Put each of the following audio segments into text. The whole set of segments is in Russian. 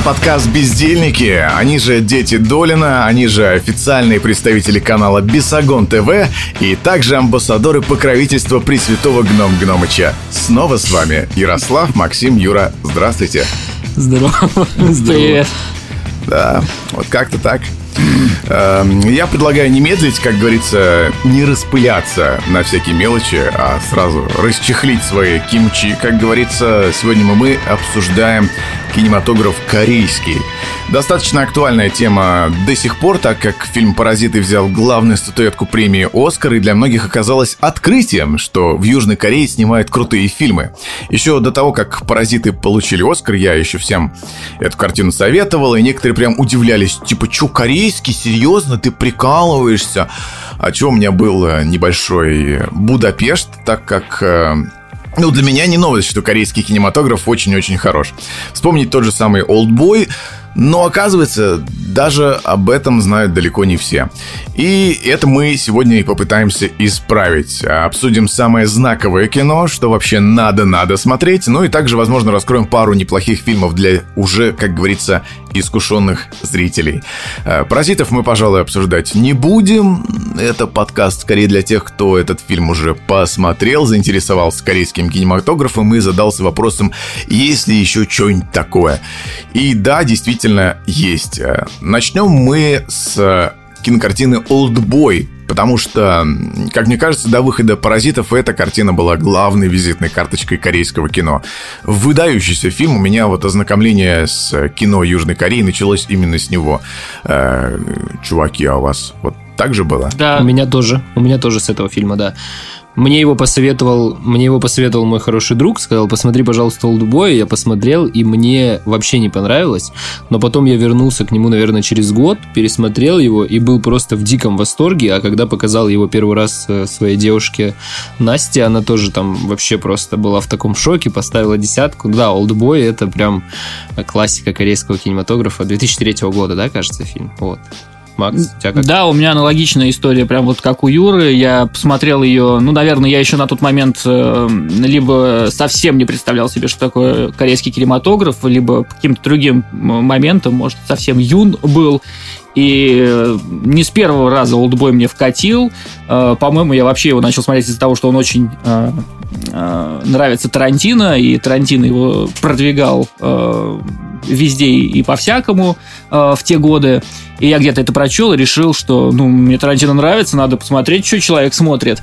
это подкаст «Бездельники». Они же дети Долина, они же официальные представители канала Бесогон ТВ и также амбассадоры покровительства Пресвятого Гном Гномыча. Снова с вами Ярослав, Максим, Юра. Здравствуйте. Здорово. Привет. Да, вот как-то так. Эм, я предлагаю не медлить, как говорится, не распыляться на всякие мелочи, а сразу расчехлить свои кимчи. Как говорится, сегодня мы обсуждаем кинематограф корейский. Достаточно актуальная тема до сих пор, так как фильм «Паразиты» взял главную статуэтку премии «Оскар», и для многих оказалось открытием, что в Южной Корее снимают крутые фильмы. Еще до того, как «Паразиты» получили «Оскар», я еще всем эту картину советовал, и некоторые прям удивлялись, типа, что, корейский, серьезно, ты прикалываешься? А что у меня был э, небольшой Будапешт, так как э, ну, для меня не новость, что корейский кинематограф очень-очень хорош. Вспомнить тот же самый «Олдбой», но оказывается, даже об этом знают далеко не все. И это мы сегодня и попытаемся исправить. Обсудим самое знаковое кино, что вообще надо-надо смотреть, ну и также, возможно, раскроем пару неплохих фильмов для уже, как говорится, искушенных зрителей. Э, «Паразитов» мы, пожалуй, обсуждать не будем. Это подкаст скорее для тех, кто этот фильм уже посмотрел, заинтересовался корейским кинематографом и задался вопросом, есть ли еще что-нибудь такое. И да, действительно есть. Э, начнем мы с кинокартины «Олдбой», потому что, как мне кажется, до выхода «Паразитов» эта картина была главной визитной карточкой корейского кино. Выдающийся фильм, у меня вот ознакомление с кино Южной Кореи началось именно с него. Э, чуваки, а у вас вот так же было? Да, у меня тоже, у меня тоже с этого фильма, да. Мне его посоветовал, мне его посоветовал мой хороший друг, сказал, посмотри, пожалуйста, Олдбой. Я посмотрел, и мне вообще не понравилось. Но потом я вернулся к нему, наверное, через год, пересмотрел его и был просто в диком восторге. А когда показал его первый раз э, своей девушке Насте, она тоже там вообще просто была в таком шоке, поставила десятку. Да, Олдбой это прям классика корейского кинематографа 2003 года, да, кажется, фильм. Вот. Макс, тебя как? Да, у меня аналогичная история, прям вот как у Юры. Я посмотрел ее, ну, наверное, я еще на тот момент э, либо совсем не представлял себе, что такое корейский кинематограф, либо по каким-то другим моментам, может, совсем юн был. И э, не с первого раза Олдбой мне вкатил. Э, по-моему, я вообще его начал смотреть из-за того, что он очень нравится Тарантино, и Тарантино его продвигал везде и по-всякому в те годы. И я где-то это прочел и решил, что ну, мне Тарантино нравится, надо посмотреть, что человек смотрит.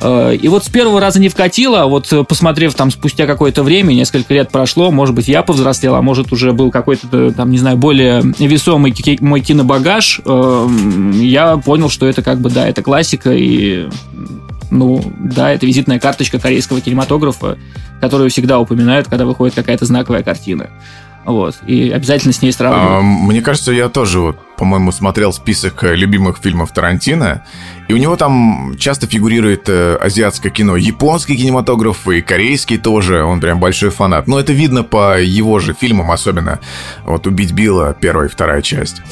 Э, и вот с первого раза не вкатило, а вот посмотрев там спустя какое-то время, несколько лет прошло, может быть, я повзрослел, а может, уже был какой-то, там, не знаю, более весомый мой кинобагаж, э, я понял, что это как бы, да, это классика, и, ну, да, это визитная карточка корейского кинематографа, которую всегда упоминают, когда выходит какая-то знаковая картина. Вот. И обязательно с ней сравниваю. А, мне кажется, я тоже вот по-моему, смотрел список э, любимых фильмов Тарантино, и у него там часто фигурирует э, азиатское кино, японский кинематограф и корейский тоже, он прям большой фанат. Но это видно по его же фильмам, особенно вот «Убить Билла», первая и вторая часть.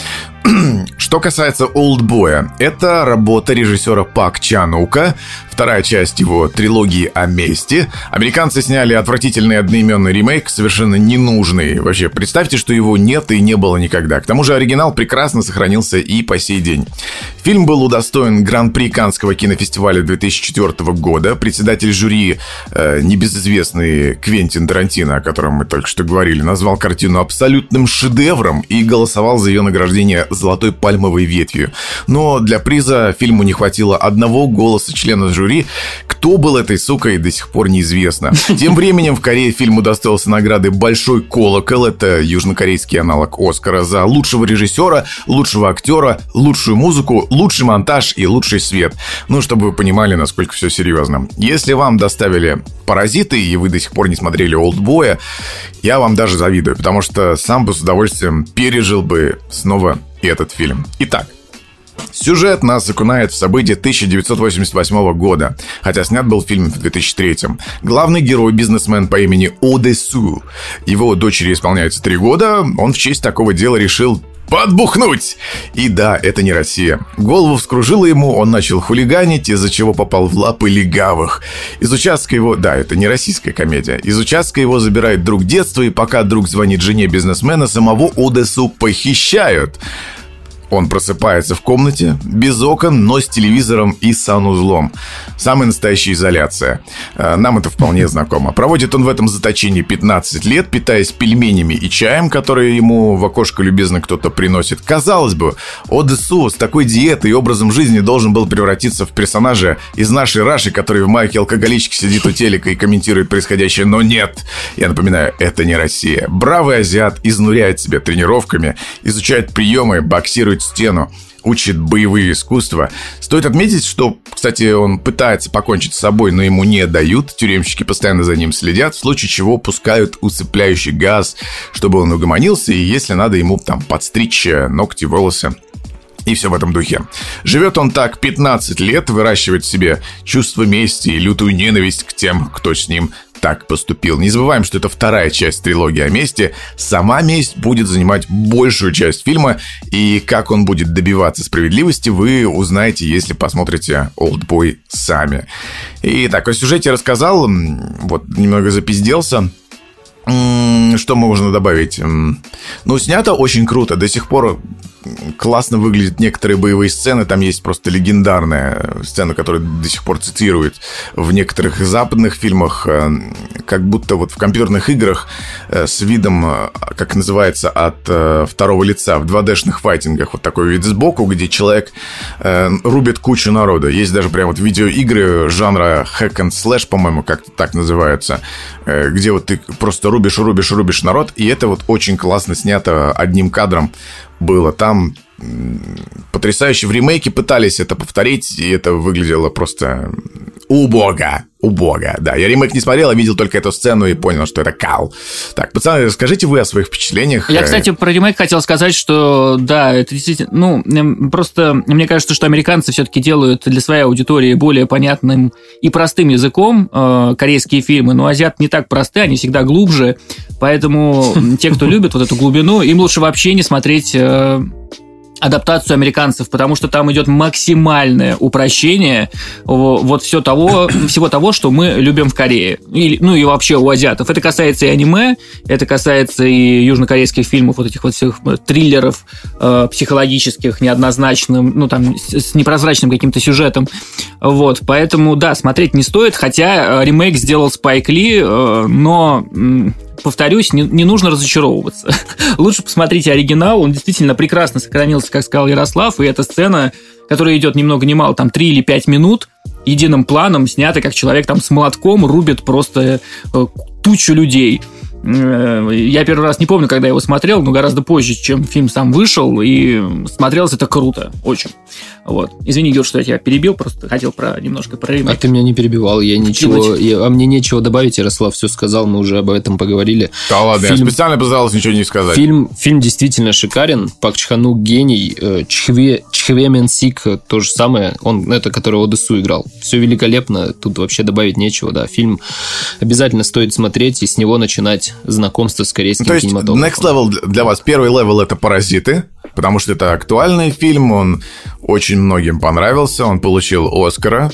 Что касается «Олдбоя», это работа режиссера Пак Чанука, вторая часть его трилогии о мести. Американцы сняли отвратительный одноименный ремейк, совершенно ненужный. Вообще, представьте, что его нет и не было никогда. К тому же оригинал прекрасно прекрасно сохранился и по сей день. Фильм был удостоен Гран-при Канского кинофестиваля 2004 года. Председатель жюри, э, небезызвестный Квентин Тарантино, о котором мы только что говорили, назвал картину абсолютным шедевром и голосовал за ее награждение «Золотой пальмовой ветвью». Но для приза фильму не хватило одного голоса члена жюри. Кто был этой сукой, до сих пор неизвестно. Тем временем в Корее фильм удостоился награды «Большой колокол». Это южнокорейский аналог Оскара за лучшего режиссера, лучшего актера, лучшую музыку, лучший монтаж и лучший свет. Ну, чтобы вы понимали, насколько все серьезно. Если вам доставили «Паразиты» и вы до сих пор не смотрели «Олдбоя», я вам даже завидую, потому что сам бы с удовольствием пережил бы снова этот фильм. Итак, Сюжет нас окунает в события 1988 года, хотя снят был фильм в 2003. Главный герой – бизнесмен по имени Одесу. Его дочери исполняется три года, он в честь такого дела решил подбухнуть. И да, это не Россия. Голову вскружила ему, он начал хулиганить, из-за чего попал в лапы легавых. Из участка его... Да, это не российская комедия. Из участка его забирает друг детства, и пока друг звонит жене бизнесмена, самого Одессу похищают. Он просыпается в комнате, без окон, но с телевизором и санузлом. Самая настоящая изоляция. Э, нам это вполне знакомо. Проводит он в этом заточении 15 лет, питаясь пельменями и чаем, которые ему в окошко любезно кто-то приносит. Казалось бы, Одессу с такой диетой и образом жизни должен был превратиться в персонажа из нашей Раши, который в майке алкоголички сидит у телека и комментирует происходящее, но нет. Я напоминаю, это не Россия. Бравый азиат изнуряет себя тренировками, изучает приемы, боксирует стену, учит боевые искусства. Стоит отметить, что, кстати, он пытается покончить с собой, но ему не дают. Тюремщики постоянно за ним следят, в случае чего пускают усыпляющий газ, чтобы он угомонился, и если надо ему там подстричь ногти, волосы. И все в этом духе. Живет он так 15 лет, выращивает в себе чувство мести и лютую ненависть к тем, кто с ним так поступил. Не забываем, что это вторая часть трилогии о мести. Сама месть будет занимать большую часть фильма, и как он будет добиваться справедливости, вы узнаете, если посмотрите «Олдбой» сами. И так, о сюжете рассказал, вот немного запизделся. Что можно добавить? Ну, снято очень круто. До сих пор классно выглядят некоторые боевые сцены. Там есть просто легендарная сцена, которую до сих пор цитируют в некоторых западных фильмах, э, как будто вот в компьютерных играх э, с видом, э, как называется, от второго лица в 2D-шных файтингах. Вот такой вид сбоку, где человек рубит кучу народа. Есть даже прям вот видеоигры жанра hack and slash, по-моему, как-то так называются, где вот ты просто рубишь, рубишь, рубишь народ, и это вот очень классно снято одним кадром было. Там потрясающе. В ремейке пытались это повторить, и это выглядело просто убого. Убого, да. Я ремейк не смотрел, а видел только эту сцену и понял, что это кал. Так, пацаны, расскажите вы о своих впечатлениях. Я, кстати, про ремейк хотел сказать, что да, это действительно... Ну, просто мне кажется, что американцы все-таки делают для своей аудитории более понятным и простым языком э, корейские фильмы, но азиат не так просты, они всегда глубже, поэтому те, кто любит вот эту глубину, им лучше вообще не смотреть э, адаптацию американцев, потому что там идет максимальное упрощение вот все того, всего того, что мы любим в Корее. Или, ну и вообще у азиатов. Это касается и аниме, это касается и южнокорейских фильмов, вот этих вот всех триллеров э, психологических, неоднозначным, ну там с непрозрачным каким-то сюжетом. Вот, поэтому, да, смотреть не стоит, хотя э, ремейк сделал Спайк Ли, э, но повторюсь, не, не нужно разочаровываться. Лучше посмотрите оригинал, он действительно прекрасно сохранился, как сказал Ярослав, и эта сцена, которая идет ни много ни мало, там 3 или 5 минут, единым планом снята, как человек там с молотком рубит просто э, тучу людей. Э, я первый раз не помню, когда я его смотрел, но гораздо позже, чем фильм сам вышел, и смотрелось это круто, очень. Вот. Извини, Юр, что я тебя перебил, просто хотел про немножко про ремейк. А ты меня не перебивал, я ничего, я, а мне нечего добавить, Ярослав все сказал, мы уже об этом поговорили. Да ладно, фильм, я специально постарался ничего не сказать. Фильм, фильм действительно шикарен, Пак Чхан Ук гений, э, Чхве, Чхве Менсик то же самое, он, это который О Дэсу играл. Все великолепно, тут вообще добавить нечего, да. Фильм обязательно стоит смотреть и с него начинать знакомство с корейским То есть. Next Level для вас, первый level это «Паразиты», потому что это актуальный фильм, он очень многим понравился, он получил Оскара.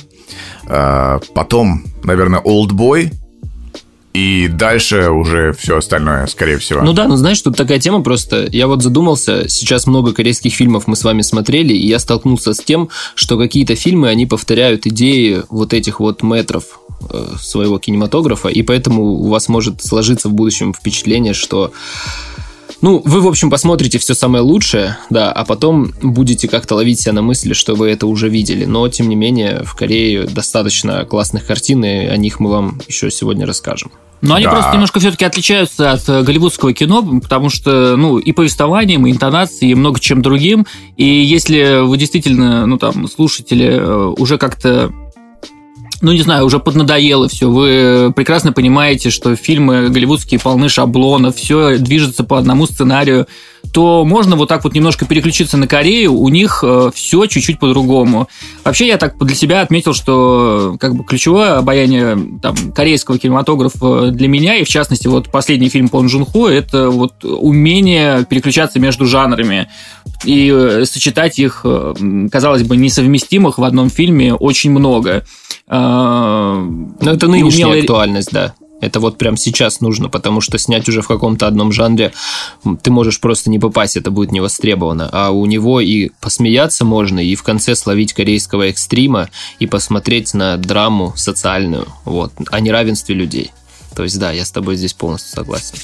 А, потом, наверное, «Олдбой», и дальше уже все остальное, скорее всего. Ну да, ну знаешь, тут такая тема просто. Я вот задумался, сейчас много корейских фильмов мы с вами смотрели, и я столкнулся с тем, что какие-то фильмы, они повторяют идеи вот этих вот метров э, своего кинематографа, и поэтому у вас может сложиться в будущем впечатление, что ну, вы, в общем, посмотрите все самое лучшее, да, а потом будете как-то ловить себя на мысли, что вы это уже видели. Но, тем не менее, в Корее достаточно классных картин, и о них мы вам еще сегодня расскажем. Но они да. просто немножко все-таки отличаются от э, голливудского кино, потому что, ну, и повествованием, и интонацией, и много чем другим. И если вы действительно, ну, там, слушатели э, уже как-то ну, не знаю, уже поднадоело все. Вы прекрасно понимаете, что фильмы голливудские полны шаблонов, все движется по одному сценарию, то можно вот так вот немножко переключиться на Корею, у них э, все чуть-чуть по-другому. Вообще я так для себя отметил, что как бы ключевое обаяние там, корейского кинематографа для меня, и в частности вот последний фильм Пон Джун Хо, это вот умение переключаться между жанрами и э, сочетать их, э, казалось бы, несовместимых в одном фильме очень много. Но это нынешняя умелый... актуальность, да. Это вот прям сейчас нужно, потому что снять уже в каком-то одном жанре ты можешь просто не попасть, это будет не востребовано. А у него и посмеяться можно, и в конце словить корейского экстрима, и посмотреть на драму социальную, вот, о неравенстве людей. То есть, да, я с тобой здесь полностью согласен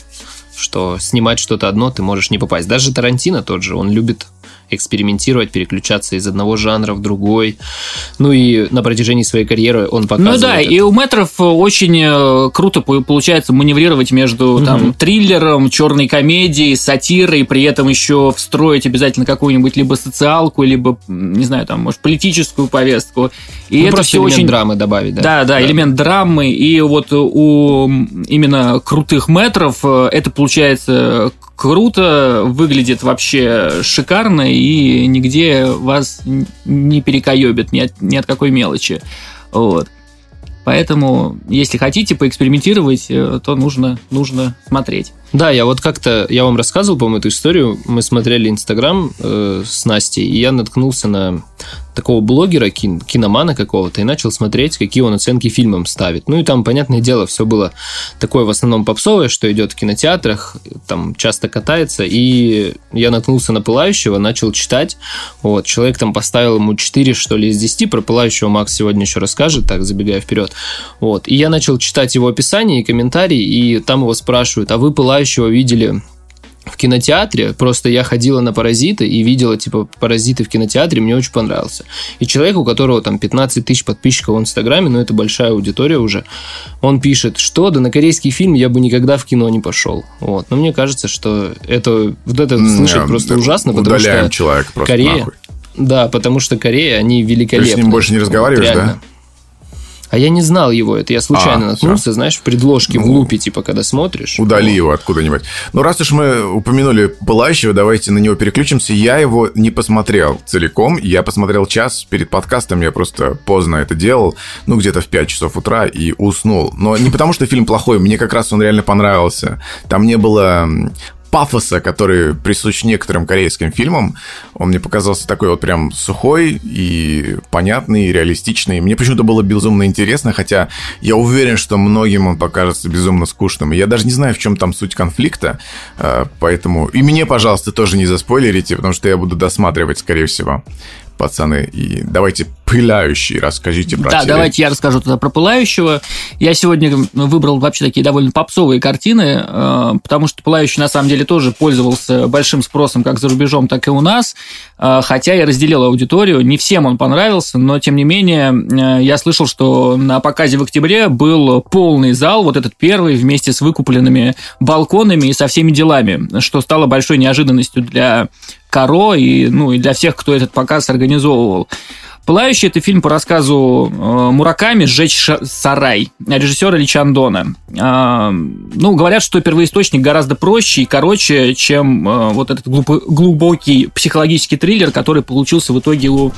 что снимать что-то одно ты можешь не попасть. Даже Тарантино тот же, он любит экспериментировать, переключаться из одного жанра в другой. Ну и на протяжении своей карьеры он показывает. Ну да, это. и у Метров очень э, круто получается маневрировать между угу. там триллером, черной комедией, сатирой, при этом еще встроить обязательно какую-нибудь либо социалку, либо, не знаю, там, может, политическую повестку. И ну, это все очень драмы добавить, да? Да, да, да, элемент драмы. И вот у именно крутых метров э, это получается круто, выглядит вообще шикарно и нигде вас не перекоебит ни от, ни от какой мелочи. Вот. Поэтому, если хотите поэкспериментировать, э, то нужно, нужно смотреть. Да, я вот как-то, я вам рассказывал, по-моему, эту историю. Мы смотрели Инстаграм э, с Настей, и я наткнулся на такого блогера, кин, киномана какого-то, и начал смотреть, какие он оценки фильмам ставит. Ну и там, понятное дело, все было такое в основном попсовое, что идет в кинотеатрах, там часто катается, и я наткнулся на «Пылающего», начал читать. Вот, человек там поставил ему 4, что ли, из 10, про «Пылающего» Макс сегодня еще расскажет, так, забегая вперед. Вот, и я начал читать его описание и комментарии, и там его спрашивают, а вы «Пылающего» видели в кинотеатре, просто я ходила на «Паразиты» и видела, типа, «Паразиты» в кинотеатре, мне очень понравился. И человек, у которого там 15 тысяч подписчиков в Инстаграме, ну, это большая аудитория уже, он пишет, что, да на корейский фильм я бы никогда в кино не пошел. Вот. Но мне кажется, что это, вот это слышать mm, просто ужасно, потому что человек просто Корея... Нахуй. Да, потому что Корея, они великолепны. Ты с ним больше не разговариваешь, вот, да? А я не знал его, это я случайно а, наткнулся, все. знаешь, в предложке, ну, в лупе, типа, когда смотришь. Удали его откуда-нибудь. Ну, раз уж мы упомянули Пылающего, давайте на него переключимся. Я его не посмотрел целиком, я посмотрел час перед подкастом, я просто поздно это делал, ну, где-то в 5 часов утра и уснул. Но не потому, что фильм плохой, мне как раз он реально понравился. Там не было пафоса, который присущ некоторым корейским фильмам. Он мне показался такой вот прям сухой и понятный, и реалистичный. Мне почему-то было безумно интересно, хотя я уверен, что многим он покажется безумно скучным. Я даже не знаю, в чем там суть конфликта, э, поэтому... И мне, пожалуйста, тоже не заспойлерите, потому что я буду досматривать, скорее всего пацаны. И давайте пыляющий расскажите про Да, теле. давайте я расскажу тогда про пылающего. Я сегодня выбрал вообще такие довольно попсовые картины, э, потому что пылающий на самом деле тоже пользовался большим спросом как за рубежом, так и у нас. Э, хотя я разделил аудиторию, не всем он понравился, но тем не менее э, я слышал, что на показе в октябре был полный зал, вот этот первый, вместе с выкупленными балконами и со всеми делами, что стало большой неожиданностью для Каро и, ну, и для всех, кто этот показ организовывал. «Пылающий» — это фильм по рассказу э, Мураками «Сжечь сарай» режиссера Личандона. Э, ну, говорят, что первоисточник гораздо проще и короче, чем э, вот этот глубокий психологический триллер, который получился в итоге у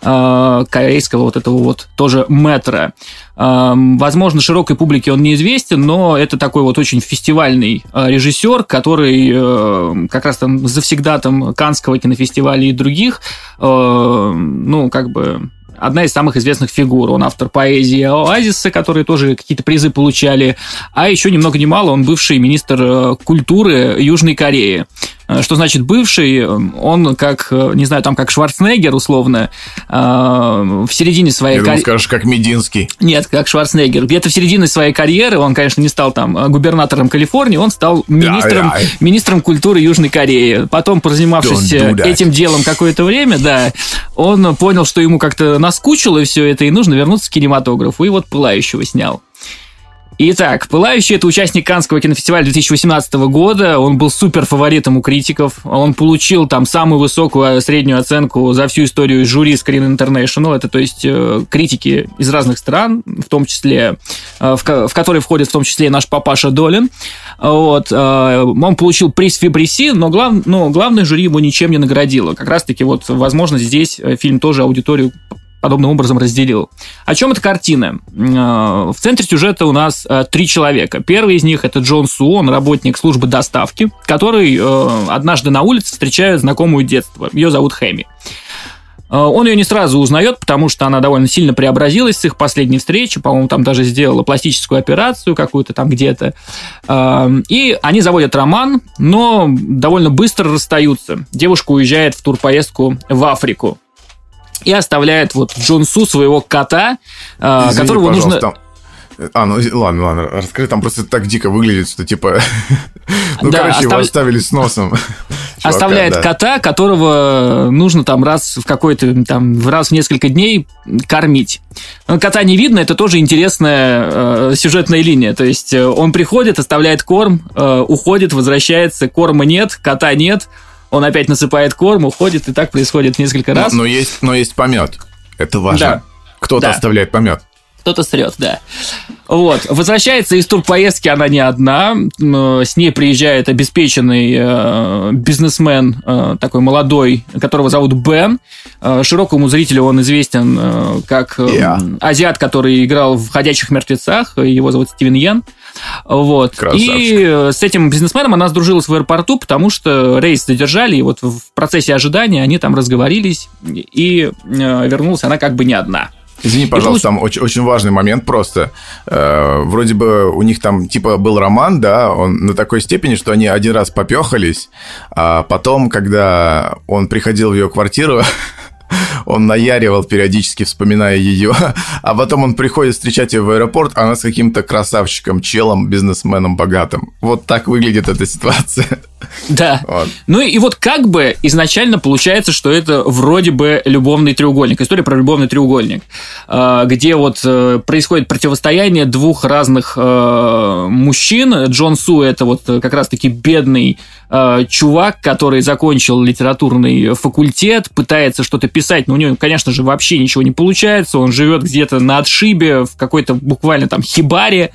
корейского вот этого вот тоже метра. Возможно, широкой публике он неизвестен, но это такой вот очень фестивальный режиссер, который как раз там завсегда там Канского кинофестиваля и других, ну, как бы одна из самых известных фигур. Он автор поэзии Оазиса, которые тоже какие-то призы получали. А еще ни много ни мало он бывший министр э, культуры Южной Кореи. Э, что значит бывший? Он как, э, не знаю, там как Шварценеггер условно, в середине своей карьеры... скажешь, как Мединский. Нет, как Шварценеггер. Где-то в середине своей карьеры, он, конечно, не стал там губернатором Калифорнии, он стал министром, да, да. министром культуры Южной Кореи. Потом, прозанимавшись этим делом какое-то время, да, он понял, что ему как-то наскучило все это, и нужно вернуться к кинематографу. И вот «Пылающего» снял. Итак, «Пылающий» — это участник Канского кинофестиваля 2018 года. Он был супер фаворитом у критиков. Он получил там самую высокую среднюю оценку за всю историю жюри Screen International. Это, то есть, э, критики из разных стран, в том числе, э, в, в которые входит в том числе наш папаша Долин. Вот. Э, он получил приз Фибриси, но, глав, но главное жюри его ничем не наградило. Как раз-таки вот, возможно, здесь фильм тоже аудиторию подобным образом разделил. О чем эта картина? Э, в центре сюжета у нас э, три человека. Первый из них это Джон Су, он работник службы доставки, который э, однажды на улице встречает знакомую детства. Ее зовут Хэми. Он ее не сразу узнает, потому что она довольно сильно преобразилась с их последней встречи. По-моему, там даже сделала пластическую операцию какую-то там где-то. И они заводят роман, но довольно быстро расстаются. Девушка уезжает в турпоездку в Африку и оставляет вот Джонсу своего кота, а, Извини, которого нужно... Там... А, ну ладно, ладно, расскажи, там просто так дико выглядит, что типа... ну, да, короче, остав... его оставили с носом. Чувака, Оставляет да. кота, которого нужно там раз в какой-то, там, раз в несколько дней кормить. Кота не видно, это тоже интересная э, сюжетная линия. То есть э, он приходит, оставляет корм, э, уходит, возвращается, корма нет, кота нет, он опять насыпает корм, уходит, и так происходит несколько раз. Но, но, есть, но есть помет. Это важно. Да. Кто-то да. оставляет помет. Кто-то срет, да. Вот. Возвращается из турпоездки она не одна. С ней приезжает обеспеченный э, бизнесмен, э, такой молодой, которого зовут Бен. Э, широкому зрителю он известен э, как э, yeah. азиат, который играл в «Ходячих мертвецах». Его зовут Стивен Йен. Вот. Красавчик. И с этим бизнесменом она сдружилась в аэропорту, потому что рейс задержали, и вот в процессе ожидания они там разговорились, и вернулась она как бы не одна. Извини, пожалуйста, там очень, очень важный момент просто. Э, вроде бы у них там типа был роман, да, он на такой степени, что они один раз попехались, а потом, когда он приходил в ее квартиру, он наяривал периодически, вспоминая ее, а потом он приходит встречать ее в аэропорт, а она с каким-то красавчиком, челом, бизнесменом богатым. Вот так выглядит эта ситуация. Да. Вот. Ну и вот как бы изначально получается, что это вроде бы любовный треугольник. История про любовный треугольник, а, где вот э, происходит противостояние двух разных э, мужчин. Джон Су это вот как раз-таки бедный э, чувак, который закончил литературный факультет, пытается что-то писать, но у него, конечно же, вообще ничего не получается. Он живет где-то на отшибе, в какой-то буквально там хибаре.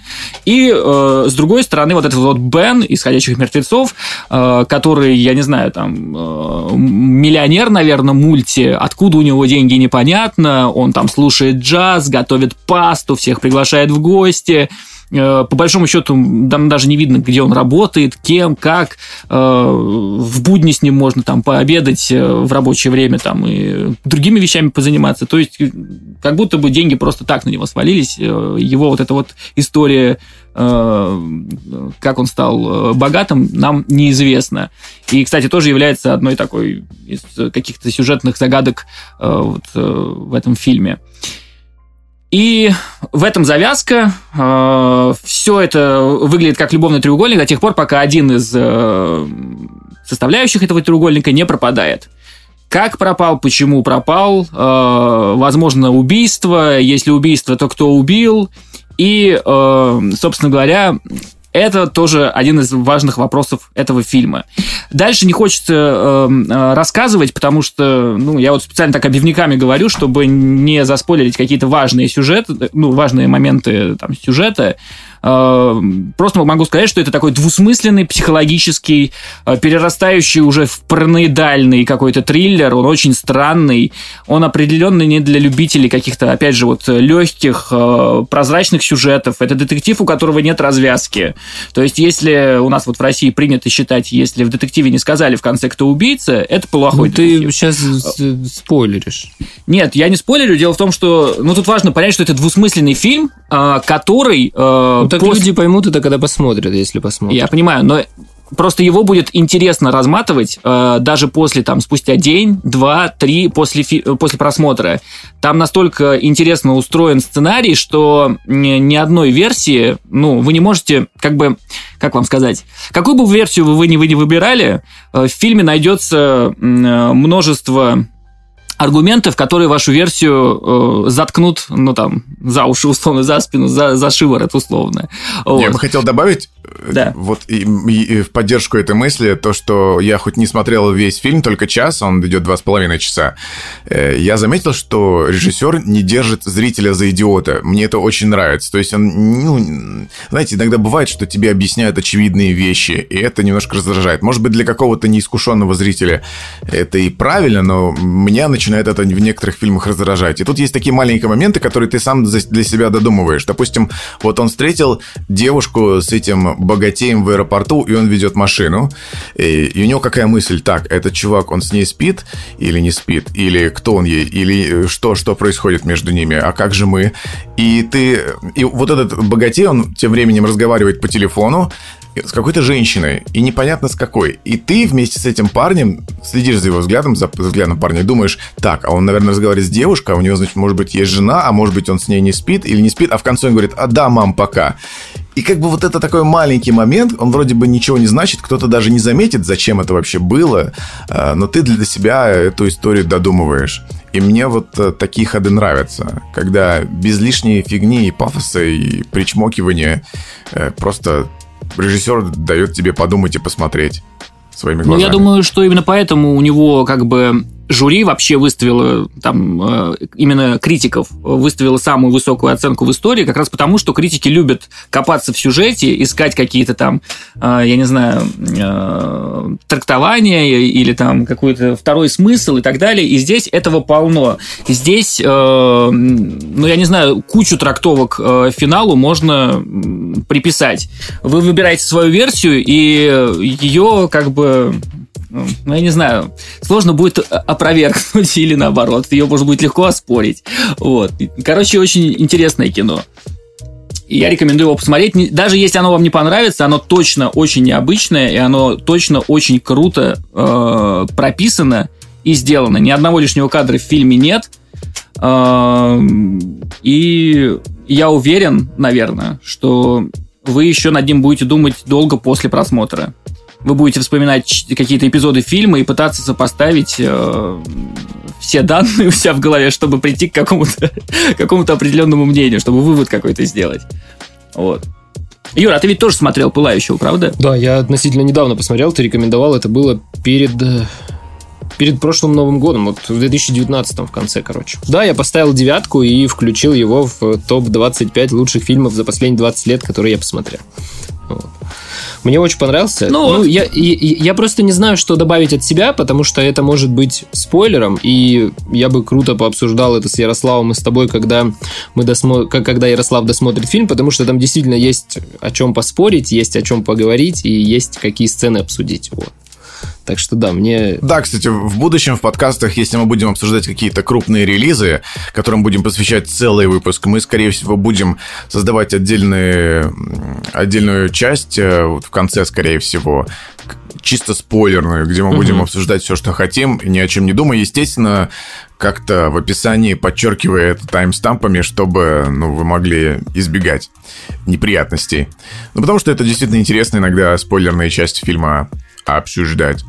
И с другой стороны, вот этот вот Бен из «Ходячих мертвецов», Э, который, я не знаю, там, э, миллионер, наверное, мульти, откуда у него деньги непонятно, он там слушает джаз, готовит пасту, всех приглашает в гости, э, по большому счету, там даже не видно, где он работает, кем, как. В будни с ним можно там пообедать в рабочее время там и другими вещами позаниматься. То есть, как будто бы деньги просто так на него свалились. Его вот эта вот история Э, как он стал э, богатым, нам неизвестно. И, кстати, тоже является одной такой из каких-то сюжетных загадок э, вот в этом фильме. И в этом завязка. Все это выглядит как любовный треугольник до тех пор, пока один из составляющих этого треугольника не пропадает. Как пропал, почему пропал, возможно, убийство. Если убийство, то кто убил и, э, собственно говоря, это тоже один из важных вопросов этого фильма. Дальше не хочется э, э, рассказывать, потому что, ну, я вот специально так обивниками говорю, чтобы не заспойлерить какие-то важные сюжеты, ну, важные моменты там, сюжета. Э, просто могу сказать, что это такой двусмысленный, психологический, э, перерастающий уже в параноидальный какой-то триллер. Он очень странный. Он определенно не для любителей каких-то, опять же, вот легких, э, прозрачных сюжетов. Это детектив, у которого нет развязки. То есть, если у нас вот в России принято считать, если в детективе не сказали в конце, кто убийца, это плохой ну, детектив. Ты сейчас спойлеришь. Нет, я не спойлерю. Дело в том, что ну, тут важно понять, что это двусмысленный фильм, который ну, так После... люди поймут это, когда посмотрят, если посмотрят. Я понимаю, но просто его будет интересно разматывать э, даже после, там, спустя день, два, три после, фи- после просмотра. Там настолько интересно устроен сценарий, что ни одной версии, ну, вы не можете, как бы, как вам сказать, какую бы версию вы не, вы не выбирали, э, в фильме найдется э, множество аргументов, которые вашу версию э, заткнут, ну там, за уши условно, за спину, за, за шиворот условно. Вот. Я бы хотел добавить, э, да. вот и, и, и в поддержку этой мысли, то, что я хоть не смотрел весь фильм, только час, он идет два с половиной часа, э, я заметил, что режиссер не держит зрителя за идиота. Мне это очень нравится. То есть он, ну, знаете, иногда бывает, что тебе объясняют очевидные вещи, и это немножко раздражает. Может быть, для какого-то неискушенного зрителя это и правильно, но меня начинает это в некоторых фильмах раздражать. И тут есть такие маленькие моменты, которые ты сам для себя додумываешь. Допустим, вот он встретил девушку с этим богатеем в аэропорту, и он ведет машину. И, и у него какая мысль? Так, этот чувак, он с ней спит или не спит? Или кто он ей? Или что, что происходит между ними? А как же мы? И ты... И вот этот богатей, он тем временем разговаривает по телефону, с какой-то женщиной, и непонятно с какой. И ты вместе с этим парнем следишь за его взглядом, за взглядом парня, и думаешь, так, а он, наверное, разговаривает с девушкой, а у него, значит, может быть, есть жена, а может быть, он с ней не спит или не спит, а в конце он говорит, а да, мам, пока. И как бы вот это такой маленький момент, он вроде бы ничего не значит, кто-то даже не заметит, зачем это вообще было, а, но ты для себя эту историю додумываешь. И мне вот э, такие ходы нравятся, когда без лишней фигни и пафоса и причмокивания э, просто режиссер дает тебе подумать и посмотреть своими глазами. Ну, я думаю, что именно поэтому у него как бы жюри вообще выставило, там, э, именно критиков, выставило самую высокую оценку в истории, как раз потому, что критики любят копаться в сюжете, искать какие-то там, э, я не знаю, э, трактования или там какой-то второй смысл и так далее. И здесь этого полно. Здесь, ну, я не знаю, кучу трактовок финалу можно приписать. Вы выбираете свою версию, и ее как бы ну, я не знаю, сложно будет опровергнуть или наоборот, ее можно будет легко оспорить. Вот. Короче, очень интересное кино. Я рекомендую его посмотреть. Даже если оно вам не понравится, оно точно очень необычное, и оно точно очень круто э, прописано и сделано. Ни одного лишнего кадра в фильме нет. Э, и я уверен, наверное, что вы еще над ним будете думать долго после просмотра вы будете вспоминать какие-то эпизоды фильма и пытаться сопоставить э, все данные у себя в голове, чтобы прийти к какому-то какому определенному мнению, чтобы вывод какой-то сделать. Вот. Юра, а ты ведь тоже смотрел «Пылающего», правда? Да, я относительно недавно посмотрел, ты рекомендовал, это было перед э, перед прошлым Новым годом, вот в 2019 в конце, короче. Да, я поставил девятку и включил его в топ-25 лучших фильмов за последние 20 лет, которые я посмотрел. Вот. Мне очень понравился. Ну, ну я, я, я просто не знаю, что добавить от себя, потому что это может быть спойлером, и я бы круто пообсуждал это с Ярославом и с тобой, когда, мы досмо... когда Ярослав досмотрит фильм, потому что там действительно есть о чем поспорить, есть о чем поговорить, и есть какие сцены обсудить. Вот. Так что да, мне... Да, кстати, в будущем в подкастах, если мы будем обсуждать какие-то крупные релизы, которым будем посвящать целый выпуск, мы, скорее всего, будем создавать отдельные, отдельную часть э, вот в конце, скорее всего, чисто спойлерную, где мы угу. будем обсуждать все, что хотим, ни о чем не думая. Естественно, как-то в описании подчеркивая это таймстампами, чтобы ну, вы могли избегать неприятностей. Ну, потому что это действительно интересно иногда спойлерные части фильма обсуждать.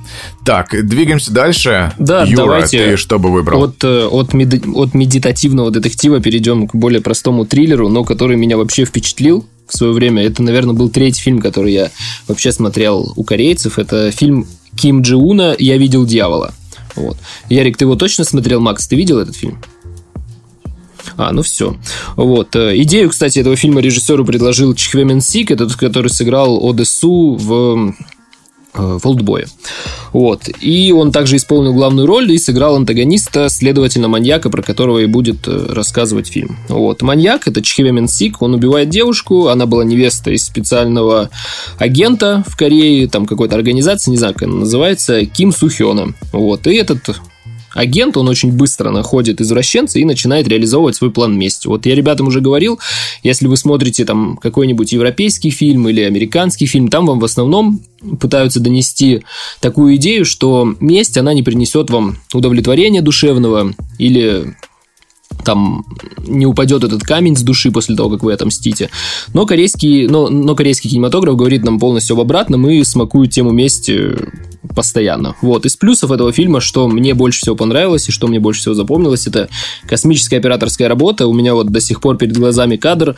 Так, двигаемся дальше. Да, Юра, давайте ты что бы выбрал? От, э, от, меди... от медитативного детектива перейдем к более простому триллеру, но который меня вообще впечатлил в свое время. Это, наверное, был третий фильм, который я вообще смотрел у корейцев. Это фильм Ким Джи Уна «Я видел дьявола». Вот. Ярик, ты его точно смотрел? Макс, ты видел этот фильм? А, ну все. Вот. Э, идею, кстати, этого фильма режиссеру предложил Чхвемен Сик, этот, который сыграл Одессу в в «Олдбое». Вот. И он также исполнил главную роль и сыграл антагониста, следовательно, маньяка, про которого и будет э, рассказывать фильм. Вот. Маньяк – это Чхеве Сик, он убивает девушку, она была невеста из специального агента в Корее, там какой-то организации, не знаю, как она называется, Ким Сухёна. Вот. И этот агент, он очень быстро находит извращенца и начинает реализовывать свой план мести. Вот я ребятам уже говорил, если вы смотрите там какой-нибудь европейский фильм или американский фильм, там вам в основном пытаются донести такую идею, что месть, она не принесет вам удовлетворения душевного или там не упадет этот камень с души после того, как вы отомстите. Но корейский, но, но корейский кинематограф говорит нам полностью об обратном и смакует тему мести постоянно. Вот. Из плюсов этого фильма, что мне больше всего понравилось и что мне больше всего запомнилось, это космическая операторская работа. У меня вот до сих пор перед глазами кадр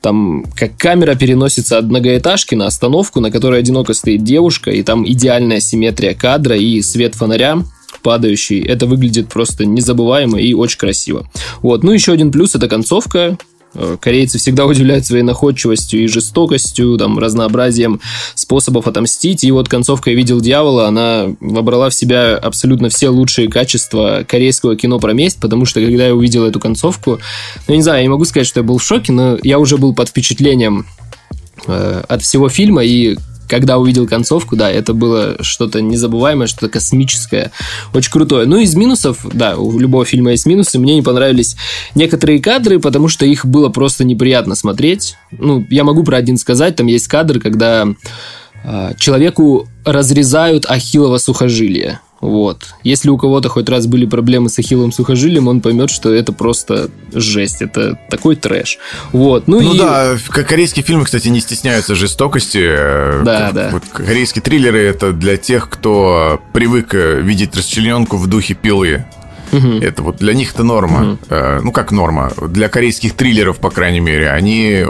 там как камера переносится от многоэтажки на остановку, на которой одиноко стоит девушка, и там идеальная симметрия кадра и свет фонаря падающий. Это выглядит просто незабываемо и очень красиво. Вот. Ну, еще один плюс – это концовка. Э, корейцы всегда удивляют своей находчивостью и жестокостью, там, разнообразием способов отомстить. И вот концовка «Я видел дьявола», она вобрала в себя абсолютно все лучшие качества корейского кино про месть, потому что когда я увидел эту концовку, ну, не знаю, я не могу сказать, что я был в шоке, но я уже был под впечатлением э, от всего фильма, и когда увидел концовку, да, это было что-то незабываемое, что-то космическое, очень крутое. Ну, из минусов, да, у любого фильма есть минусы. Мне не понравились некоторые кадры, потому что их было просто неприятно смотреть. Ну, я могу про один сказать, там есть кадр, когда э, человеку разрезают ахиллово сухожилие. Вот. Если у кого-то хоть раз были проблемы с ахилловым сухожилием, он поймет, что это просто жесть. Это такой трэш. Вот. Ну, ну и... да, корейские фильмы, кстати, не стесняются жестокости. Да, да. Вот корейские триллеры это для тех, кто привык э, видеть расчлененку в духе пилы. Угу. Это вот для них это норма. Угу. Ну, как норма. Для корейских триллеров, по крайней мере, они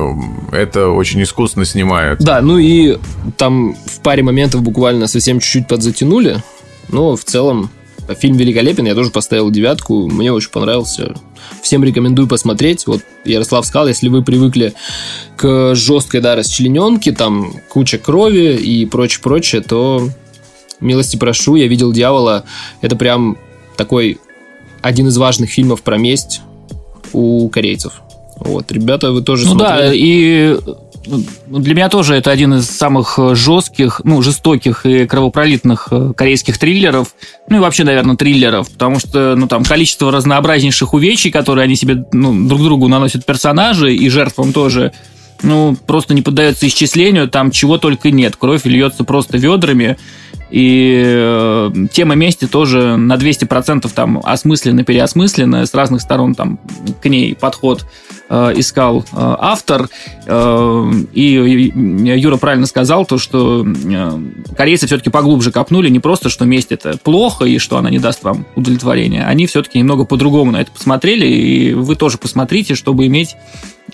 это очень искусно снимают. Да, ну и там в паре моментов буквально совсем чуть-чуть подзатянули. Но в целом фильм великолепен, я тоже поставил девятку, мне очень понравился. Всем рекомендую посмотреть. Вот Ярослав сказал, если вы привыкли к жесткой, да, расчлененке, там куча крови и прочее-прочее, то милости прошу, я видел «Дьявола». Это прям такой один из важных фильмов про месть у корейцев. Вот, ребята, вы тоже ну смотрели? да, и ну, для меня тоже это один из самых э, жестких, ну, жестоких и кровопролитных э, корейских триллеров. Ну и вообще, наверное, триллеров. Потому что, ну, там, количество разнообразнейших увечий, которые они себе, ну, друг другу наносят персонажи и жертвам тоже, ну, просто не поддается исчислению. Там чего только нет. Кровь льется просто ведрами. И э, тема мести тоже на 200% там осмысленно, переосмысленно, с разных сторон там к ней подход э, искал э, автор. Э, и Юра правильно сказал то, что э, корейцы все-таки поглубже копнули, не просто, что месть это плохо и что она не даст вам удовлетворения. Они все-таки немного по-другому на это посмотрели, и вы тоже посмотрите, чтобы иметь...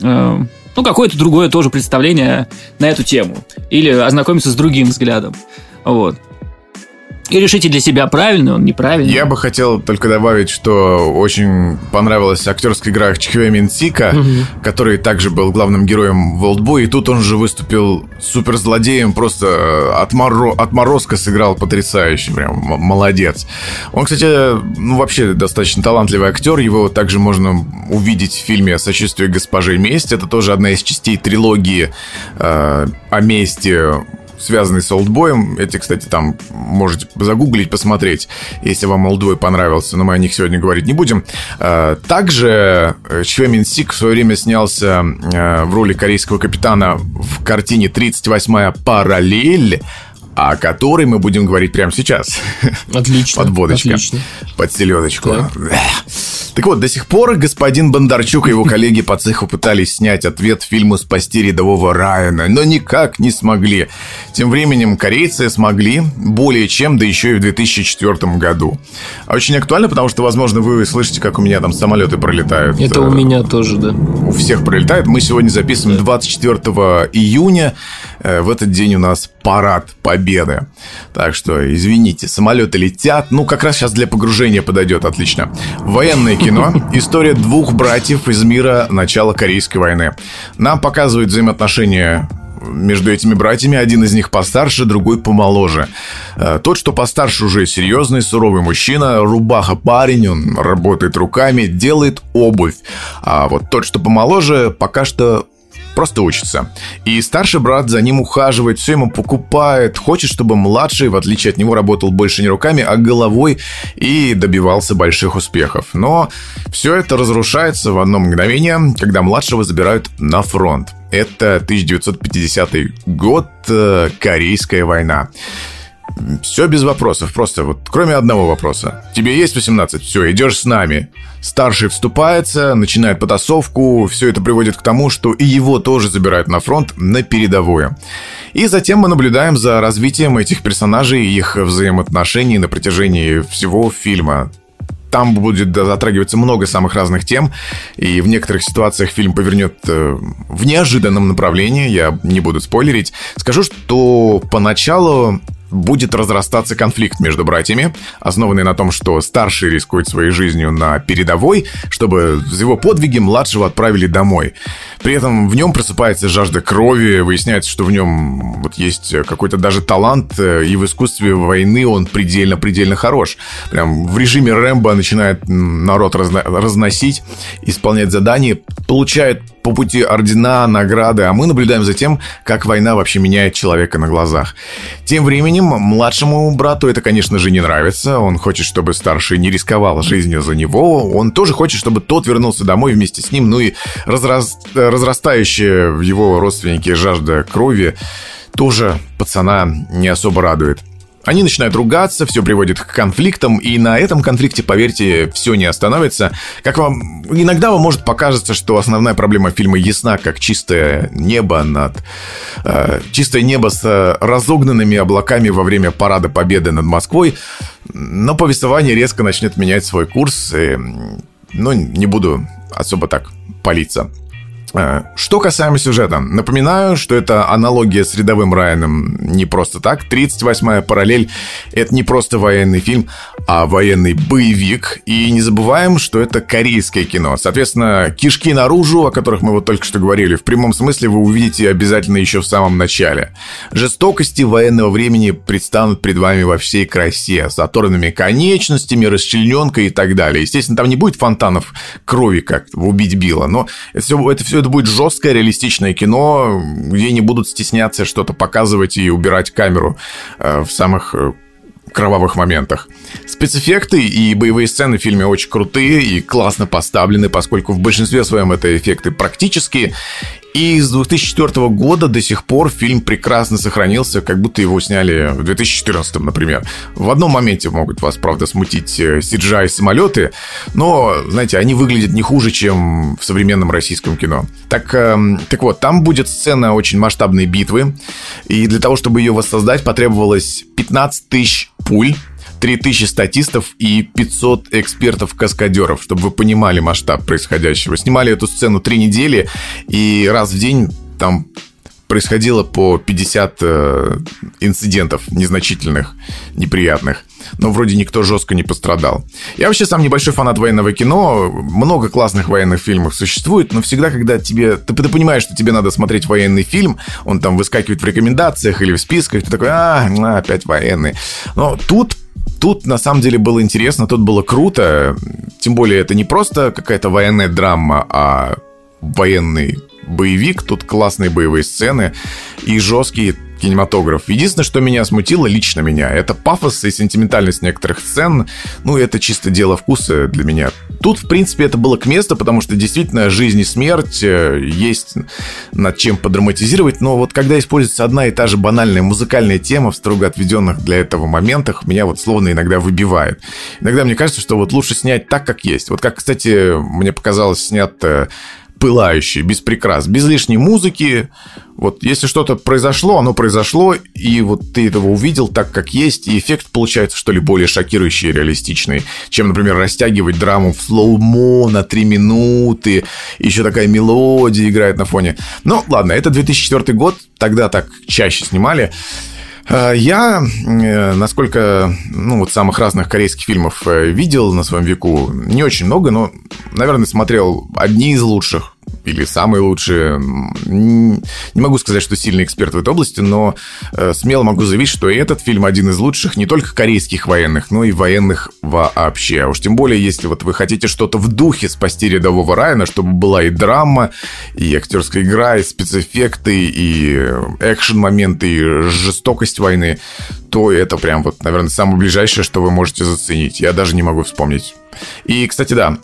Э, ну, какое-то другое тоже представление на эту тему. Или ознакомиться с другим взглядом. Вот и решите для себя, правильный он, неправильный. Я бы хотел только добавить, что очень понравилась актерская игра Чхве Минсика, угу. который также был главным героем в Олдбой, и тут он же выступил суперзлодеем, просто э, отморо... отморозка сыграл потрясающе, прям молодец. Он, кстати, ну вообще достаточно талантливый актер, его также можно увидеть в фильме «Сочувствие госпожи месть», это тоже одна из частей трилогии э, о мести связанный с олдбоем. Эти, кстати, там можете загуглить, посмотреть, если вам олдбой понравился, но мы о них сегодня говорить не будем. А, также э, Чхве Мин Сик в свое время снялся э, в роли корейского капитана в картине «38-я параллель», о которой мы будем говорить прямо сейчас. Отлично. Подводочка. Отлично. Под селедочку. Так вот, до сих пор господин Бондарчук и его коллеги по цеху пытались снять ответ фильму «Спасти рядового Райана», но никак не смогли. Тем временем корейцы смогли более чем, да еще и в 2004 году. Очень актуально, потому что, возможно, вы слышите, как у меня там самолеты пролетают. Это у меня тоже, да. У всех пролетает. Мы сегодня записываем 24 июня. Э, в этот день у нас парад победы. Так что, извините, самолеты летят. Ну, как раз сейчас для погружения подойдет отлично. Военное кино. История двух братьев из мира начала Корейской войны. Нам показывают взаимоотношения между этими братьями. Один из них постарше, другой помоложе. Э, тот, что постарше, уже серьезный, суровый мужчина, рубаха парень, он работает руками, делает обувь. А вот тот, что помоложе, пока что просто учится. И старший брат за ним ухаживает, все ему покупает, хочет, чтобы младший, в отличие от него, работал больше не руками, а головой и добивался больших успехов. Но все это разрушается в одно мгновение, когда младшего забирают на фронт. Это 1950 год, э, Корейская война. Все без вопросов, просто вот кроме одного вопроса. Тебе есть 18? Все, идешь с нами. Старший вступается, начинает потасовку, все это приводит к тому, что и его тоже забирают на фронт на передовую. И затем мы наблюдаем за развитием этих персонажей и их взаимоотношений на протяжении всего фильма. Там будет затрагиваться много самых разных тем, и в некоторых ситуациях фильм повернет э, в неожиданном направлении, я не буду спойлерить. Скажу, что поначалу будет разрастаться конфликт между братьями, основанный на том, что старший рискует своей жизнью на передовой, чтобы за его подвиги младшего отправили домой. При этом в нем просыпается жажда крови, выясняется, что в нем вот есть какой-то даже талант, э, и в искусстве войны он предельно-предельно хорош. Прям в режиме Рэмбо начинает народ разно- разносить, исполнять задания, получает по пути ордена, награды, а мы наблюдаем за тем, как война вообще меняет человека на глазах. Тем временем младшему брату это, конечно же, не нравится. Он хочет, чтобы старший не рисковал жизнью за него. Он тоже хочет, чтобы тот вернулся домой вместе с ним. Ну и разрас... разрастающая в его родственнике жажда крови тоже пацана не особо радует. Они начинают ругаться, все приводит к конфликтам, и на этом конфликте, поверьте, все не остановится. Как вам иногда вам может покажется, что основная проблема фильма ясна, как чистое небо над э, чистое небо с разогнанными облаками во время парада Победы над Москвой, но повествование резко начнет менять свой курс. И, ну, не буду особо так палиться. Э, что касаемо сюжета, напоминаю, что это аналогия с рядовым Райаном не просто так. 38-я параллель — это не просто военный фильм, а военный боевик. И не забываем, что это корейское кино. Соответственно, кишки наружу, о которых мы вот только что говорили, в прямом смысле вы увидите обязательно еще в самом начале. Жестокости военного времени предстанут пред вами во всей красе, с оторванными конечностями, расчлененкой и так далее. Естественно, там не будет фонтанов крови, как в «Убить Билла», но это все, это все это будет жесткое, реалистичное кино, где не будут стесняться что-то показывать и убирать камеру э, в самых э, кровавых моментах. Спецэффекты и боевые сцены в фильме очень крутые и классно поставлены, поскольку в большинстве своем это эффекты практические. И с 2004 года до сих пор фильм прекрасно сохранился, как будто его сняли в 2014, например. В одном моменте могут вас, правда, смутить CGI самолеты, но, знаете, они выглядят не хуже, чем в современном российском кино. Так, э, так вот, там будет сцена очень масштабной битвы, и для того, чтобы ее воссоздать, потребовалось 15 тысяч пуль, 3000 статистов и 500 экспертов-каскадеров, чтобы вы понимали масштаб происходящего. Снимали эту сцену три недели, и раз в день там происходило по 50 э, инцидентов незначительных, неприятных. Но вроде никто жестко не пострадал. Я вообще сам небольшой фанат военного кино. Много классных военных фильмов существует, но всегда, когда тебе... Ты, ты понимаешь, что тебе надо смотреть военный фильм, он там выскакивает в рекомендациях или в списках, ты такой, а, опять военный. Но тут Тут на самом деле было интересно, тут было круто. Тем более это не просто какая-то военная драма, а военный боевик. Тут классные боевые сцены и жесткие кинематограф. Единственное, что меня смутило, лично меня, это пафос и сентиментальность некоторых сцен. Ну, это чисто дело вкуса для меня. Тут, в принципе, это было к месту, потому что действительно жизнь и смерть э, есть над чем подраматизировать. Но вот когда используется одна и та же банальная музыкальная тема в строго отведенных для этого моментах, меня вот словно иногда выбивает. Иногда мне кажется, что вот лучше снять так, как есть. Вот как, кстати, мне показалось снят пылающий, без прикрас, без лишней музыки. Вот если что-то произошло, оно произошло, и вот ты этого увидел так, как есть, и эффект получается, что ли, более шокирующий и реалистичный, чем, например, растягивать драму в слоумо на 3 минуты, еще такая мелодия играет на фоне. Ну, ладно, это 2004 год, тогда так чаще снимали. А, я, э, насколько, ну, вот самых разных корейских фильмов э, видел на своем веку, не очень много, но, наверное, смотрел одни из лучших или самые лучшие. Не могу сказать, что сильный эксперт в этой области, но э, смело могу заявить, что этот фильм один из лучших не только корейских военных, но и военных вообще. А уж тем более, если вот вы хотите что-то в духе спасти рядового Райана, чтобы была и драма, и актерская игра, и спецэффекты, и экшен-моменты, и жестокость войны, то это прям вот, наверное, самое ближайшее, что вы можете заценить. Я даже не могу вспомнить. И, кстати, да,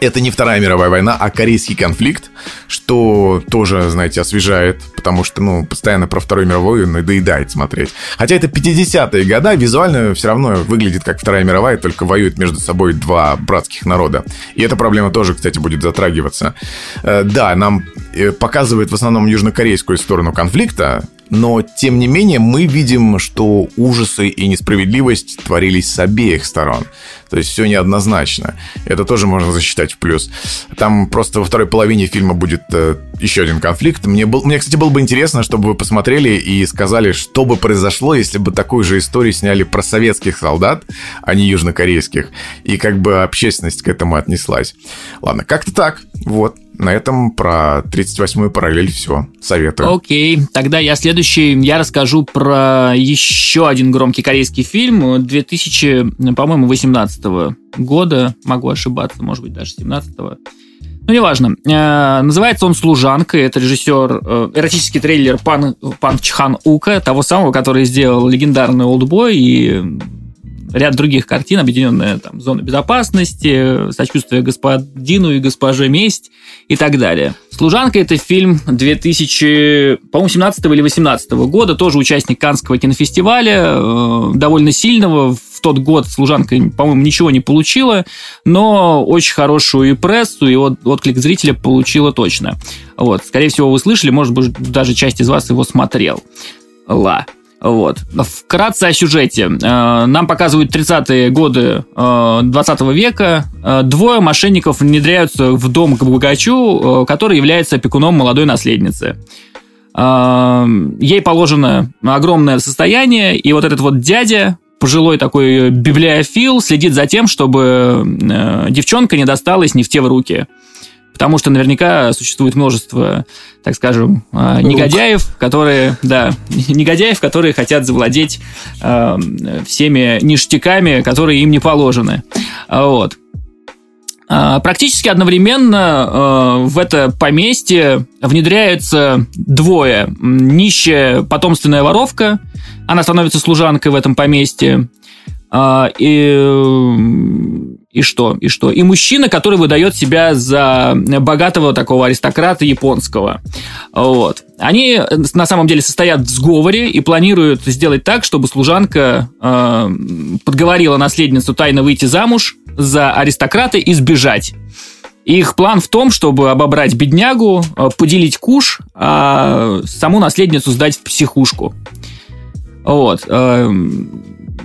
это не Вторая мировая война, а корейский конфликт, что тоже, знаете, освежает, потому что, ну, постоянно про Вторую мировую надоедает смотреть. Хотя это 50-е годы, визуально все равно выглядит как Вторая мировая, только воюют между собой два братских народа. И эта проблема тоже, кстати, будет затрагиваться. Э, да, нам э, показывает в основном южнокорейскую сторону конфликта, но, тем не менее, мы видим, что ужасы и несправедливость творились с обеих сторон. То есть все неоднозначно. Это тоже можно засчитать в плюс. Там просто во второй половине фильма будет э, еще один конфликт. Мне, был, мне, кстати, было бы интересно, чтобы вы посмотрели и сказали, что бы произошло, если бы такую же историю сняли про советских солдат, а не южнокорейских. И как бы общественность к этому отнеслась. Ладно, как-то так. Вот. На этом про 38-ю параллель все. Советую. Окей, тогда я следующий, я расскажу про еще один громкий корейский фильм 2000, по-моему, 18 года, могу ошибаться, может быть, даже 17-го. Ну, неважно. Э, называется он «Служанка». Это режиссер, э, эротический трейлер Пан, Пан Чхан Ука, того самого, который сделал легендарный «Олдбой» и ряд других картин, объединенная там зона безопасности, сочувствие господину и госпоже месть и так далее. «Служанка» — это фильм 2000, по-моему, 17 или 18 года, тоже участник Канского кинофестиваля, э, довольно сильного. В тот год «Служанка», по-моему, ничего не получила, но очень хорошую и прессу, и вот отклик зрителя получила точно. Вот. Скорее всего, вы слышали, может быть, даже часть из вас его смотрел. Ла. Вот. Вкратце о сюжете. Э, нам показывают 30-е годы 20 э, века. Э, двое мошенников внедряются в дом к богачу, который является опекуном молодой наследницы. Ей положено огромное состояние, и вот этот вот дядя, пожилой такой библиофил, следит за тем, чтобы девчонка не досталась не в те в руки. Потому что наверняка существует множество, так скажем, э, негодяев, которые, да, негодяев, которые хотят завладеть э, всеми ништяками, которые им не положены. Вот. А, практически одновременно э, в это поместье внедряются двое. Нищая потомственная воровка, она становится служанкой в этом поместье, а, и и что? И что? И мужчина, который выдает себя за богатого такого аристократа японского. Вот. Они на самом деле состоят в сговоре и планируют сделать так, чтобы служанка э, подговорила наследницу тайно выйти замуж за аристократа и сбежать. Их план в том, чтобы обобрать беднягу, э, поделить куш, а саму наследницу сдать в психушку. Вот.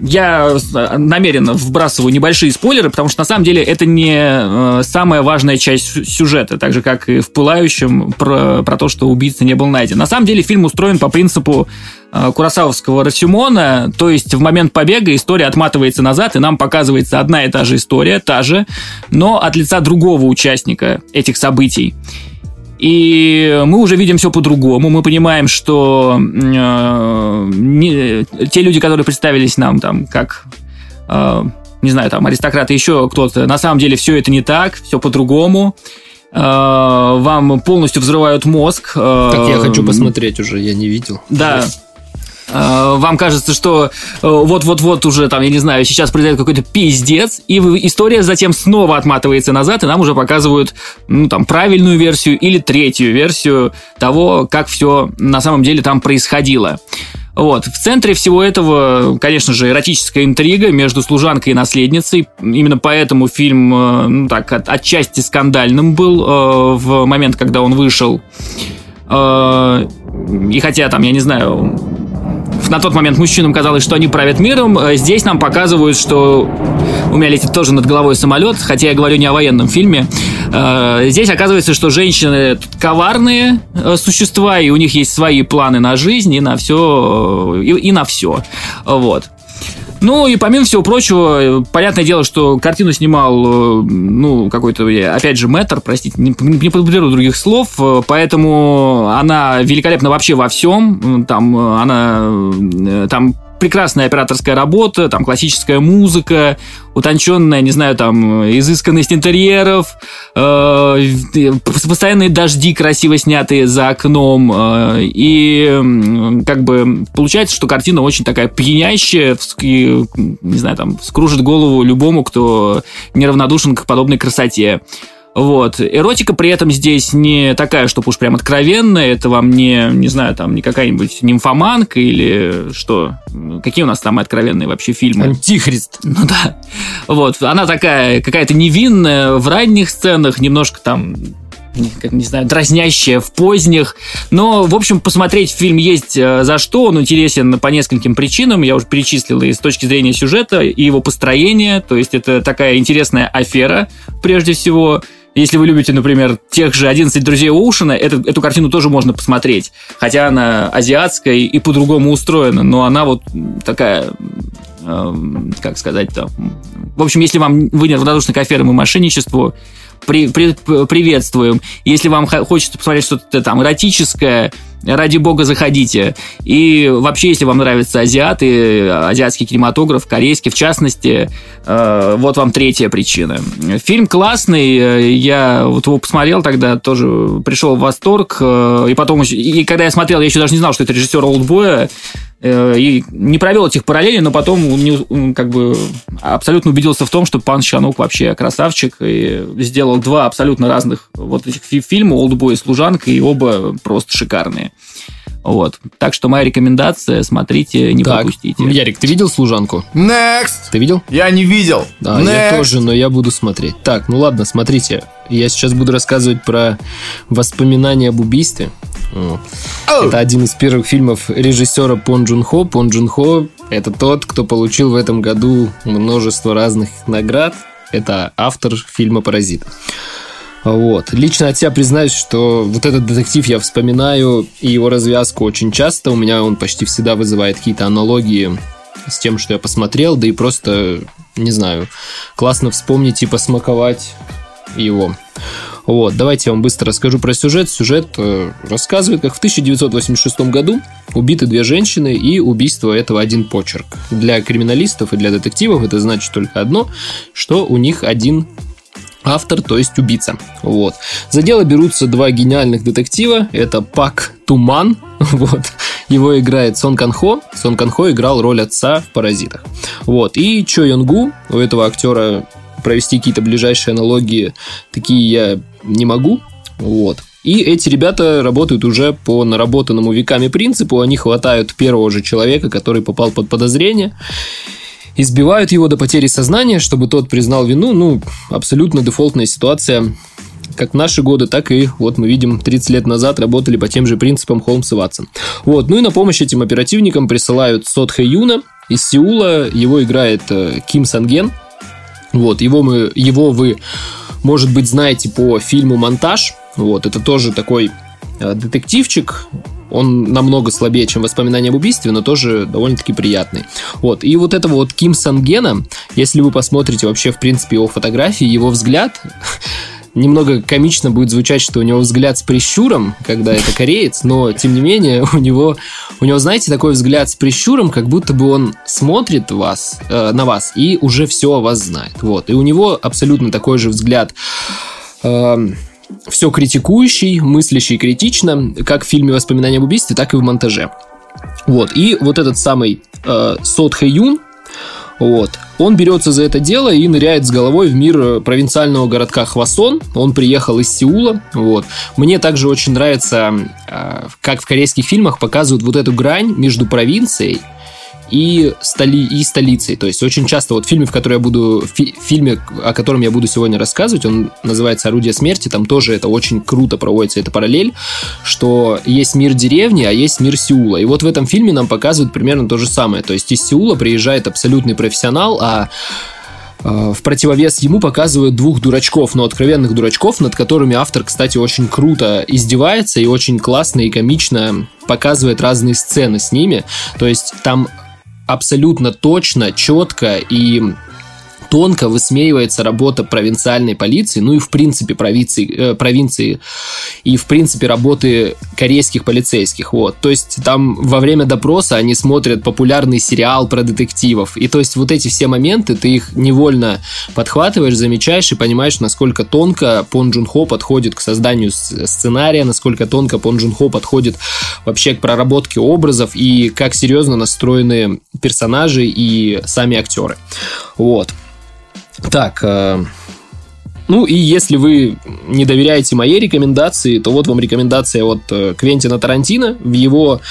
Я э, намеренно вбрасываю небольшие спойлеры, потому что на самом деле это не э, самая важная часть сюжета, так же как и в «Пылающем» про, про то, что убийца не был найден. На самом деле фильм устроен по принципу э, Курасавовского Расюмона, то есть в момент побега история отматывается назад, и нам показывается одна и та же история, та же, но от лица другого участника этих событий. И мы уже видим все по-другому. Мы понимаем, что э, не, те люди, которые представились нам там как э, не знаю, там аристократы, еще кто-то, на самом деле все это не так, все по-другому. Э, вам полностью взрывают мозг. Э, так я хочу посмотреть уже, я не видел. Да. Э, вам кажется, что э, вот-вот-вот уже там, я не знаю, сейчас произойдет какой-то пиздец, и история затем снова отматывается назад, и нам уже показывают, ну, там, правильную версию или третью версию того, как все на самом деле там происходило. Вот. В центре всего этого, конечно же, эротическая интрига между служанкой и наследницей. Именно поэтому фильм, э, ну так, от, отчасти скандальным был э, в момент, когда он вышел. Э, и хотя там, я не знаю, на тот момент мужчинам казалось, что они правят миром. Э, здесь нам показывают, что у меня летит тоже над головой самолет, хотя я говорю не о военном фильме. Э, здесь оказывается, что женщины коварные э, существа, и у них есть свои планы на жизнь и на все. И, и на все. Вот. Ну и помимо всего прочего, понятное дело, что картину снимал, ну, какой-то, опять же, мэтр, простите, не, не подберу других слов, поэтому она великолепна вообще во всем. Там она, там прекрасная операторская работа, там классическая музыка, утонченная, не знаю, там, изысканность интерьеров, э, постоянные дожди красиво снятые за окном, э, и как бы получается, что картина очень такая пьянящая, и, не знаю, там, скружит голову любому, кто неравнодушен к подобной красоте. Вот. Эротика при этом здесь не такая, чтобы уж прям откровенная, это вам не, не знаю, там, не какая-нибудь нимфоманка или что? Какие у нас там откровенные вообще фильмы? Антихрист. Ну да. Вот. Она такая какая-то невинная в ранних сценах, немножко там как, не знаю, дразнящая в поздних. Но, в общем, посмотреть фильм есть э, за что. Он интересен по нескольким причинам. Я уже перечислил и с точки зрения сюжета, и его построения. То есть это такая интересная афера, прежде всего. Если вы любите, например, тех же 11 друзей Оушена, эту, эту картину тоже можно посмотреть. Хотя она азиатская и по-другому устроена, но она вот такая э, как сказать-то. В общем, если вам вы неравнодушны к аферам и мошенничеству, при, при, приветствуем. Если вам хочется посмотреть что-то там эротическое, ради бога, заходите. И вообще, если вам нравятся азиаты, азиатский кинематограф, корейский в частности, э, вот вам третья причина. Фильм классный, э, я вот его посмотрел тогда, тоже пришел в восторг, э, и потом, и когда я смотрел, я еще даже не знал, что это режиссер Олдбоя, и не провел этих параллелей, но потом не, как бы абсолютно убедился в том, что Пан Щанук вообще красавчик и сделал два абсолютно разных вот этих фильма «Олдбой» и «Служанка», и оба просто шикарные. Вот. Так что моя рекомендация, смотрите, не так. пропустите. Ярик, ты видел «Служанку»? Next! Ты видел? Я не видел. Да, Next. я тоже, но я буду смотреть. Так, ну ладно, смотрите. Я сейчас буду рассказывать про воспоминания об убийстве. Oh. Это один из первых фильмов режиссера Пон Джун Хо. Пон Джун Хо – это тот, кто получил в этом году множество разных наград. Это автор фильма «Паразит». Вот. Лично от себя признаюсь, что вот этот детектив я вспоминаю, и его развязку очень часто. У меня он почти всегда вызывает какие-то аналогии с тем, что я посмотрел, да и просто, не знаю, классно вспомнить и посмаковать его. Вот, давайте я вам быстро расскажу про сюжет. Сюжет э, рассказывает, как в 1986 году убиты две женщины, и убийство этого один почерк. Для криминалистов и для детективов это значит только одно, что у них один автор, то есть убийца. Вот. За дело берутся два гениальных детектива. Это Пак Туман, вот. Его играет Сон Кан Хо. Сон Кан Хо играл роль отца в «Паразитах». Вот. И Чо Йонгу, у этого актера провести какие-то ближайшие аналогии такие я не могу. Вот. И эти ребята работают уже по наработанному веками принципу. Они хватают первого же человека, который попал под подозрение, избивают его до потери сознания, чтобы тот признал вину. Ну, абсолютно дефолтная ситуация как в наши годы, так и вот мы видим 30 лет назад работали по тем же принципам Холмс и Ватсон. Вот, ну и на помощь этим оперативникам присылают Сот Юна из Сеула, его играет э, Ким Санген, вот, его, мы, его вы, может быть, знаете по фильму «Монтаж». Вот, это тоже такой детективчик, он намного слабее, чем воспоминания об убийстве, но тоже довольно-таки приятный. Вот. И вот этого вот Ким Сангена, если вы посмотрите вообще, в принципе, его фотографии, его взгляд, немного комично будет звучать, что у него взгляд с прищуром, когда это кореец, но тем не менее у него, у него, знаете, такой взгляд с прищуром, как будто бы он смотрит вас, э, на вас и уже все о вас знает. Вот. И у него абсолютно такой же взгляд э, все критикующий, мыслящий критично, как в фильме «Воспоминания об убийстве», так и в монтаже. Вот. И вот этот самый э, Сот Хэ Юн, вот. Он берется за это дело и ныряет с головой в мир э, провинциального городка Хвасон. Он приехал из Сеула. Вот. Мне также очень нравится, э, как в корейских фильмах показывают вот эту грань между провинцией и, столи, и столицей. То есть очень часто вот в фильме, в который я буду, фи, фильме, о котором я буду сегодня рассказывать, он называется «Орудие смерти», там тоже это очень круто проводится, эта параллель, что есть мир деревни, а есть мир Сеула. И вот в этом фильме нам показывают примерно то же самое. То есть из Сеула приезжает абсолютный профессионал, а э, в противовес ему показывают двух дурачков, но откровенных дурачков, над которыми автор, кстати, очень круто издевается и очень классно и комично показывает разные сцены с ними. То есть там абсолютно точно, четко и тонко высмеивается работа провинциальной полиции, ну и в принципе провинции, э, провинции и в принципе работы корейских полицейских. Вот. То есть там во время допроса они смотрят популярный сериал про детективов. И то есть вот эти все моменты, ты их невольно подхватываешь, замечаешь и понимаешь, насколько тонко Пон Джун Хо подходит к созданию сценария, насколько тонко Пон Джун Хо подходит вообще к проработке образов и как серьезно настроены персонажи и сами актеры. Вот. Так, э, Ну и если вы не доверяете моей рекомендации, то вот вам рекомендация от э, Квентина Тарантино в его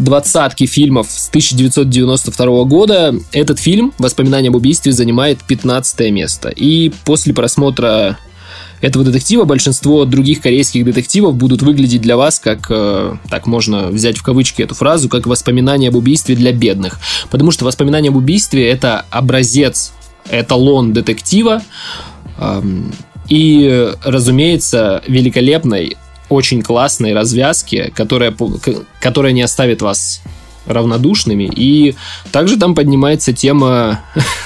двадцатке фильмов с 1992 года. Этот фильм «Воспоминания об убийстве» занимает 15 место. И после просмотра этого детектива большинство других корейских детективов будут выглядеть для вас как, э, так можно взять в кавычки эту фразу, как воспоминания об убийстве для бедных. Потому что воспоминания об убийстве это образец, эталон детектива, эм, и, разумеется, великолепной, очень классной развязки, которая, которая не оставит вас равнодушными. И также там поднимается тема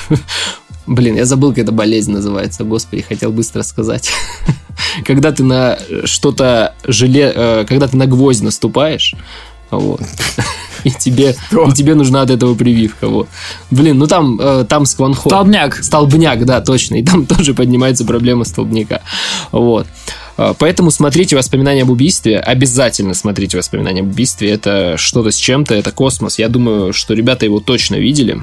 Блин, я забыл, как эта болезнь называется. Господи, хотел быстро сказать. когда ты на что-то желе... Э, когда ты на гвоздь наступаешь, вот. И тебе, и тебе нужна от этого прививка. Вот. Блин, ну там, э, там скванхол. Столбняк. Столбняк, да, точно. И там тоже поднимается проблема столбняка. Вот. Э, поэтому смотрите воспоминания об убийстве. Обязательно смотрите воспоминания об убийстве. Это что-то с чем-то, это космос. Я думаю, что ребята его точно видели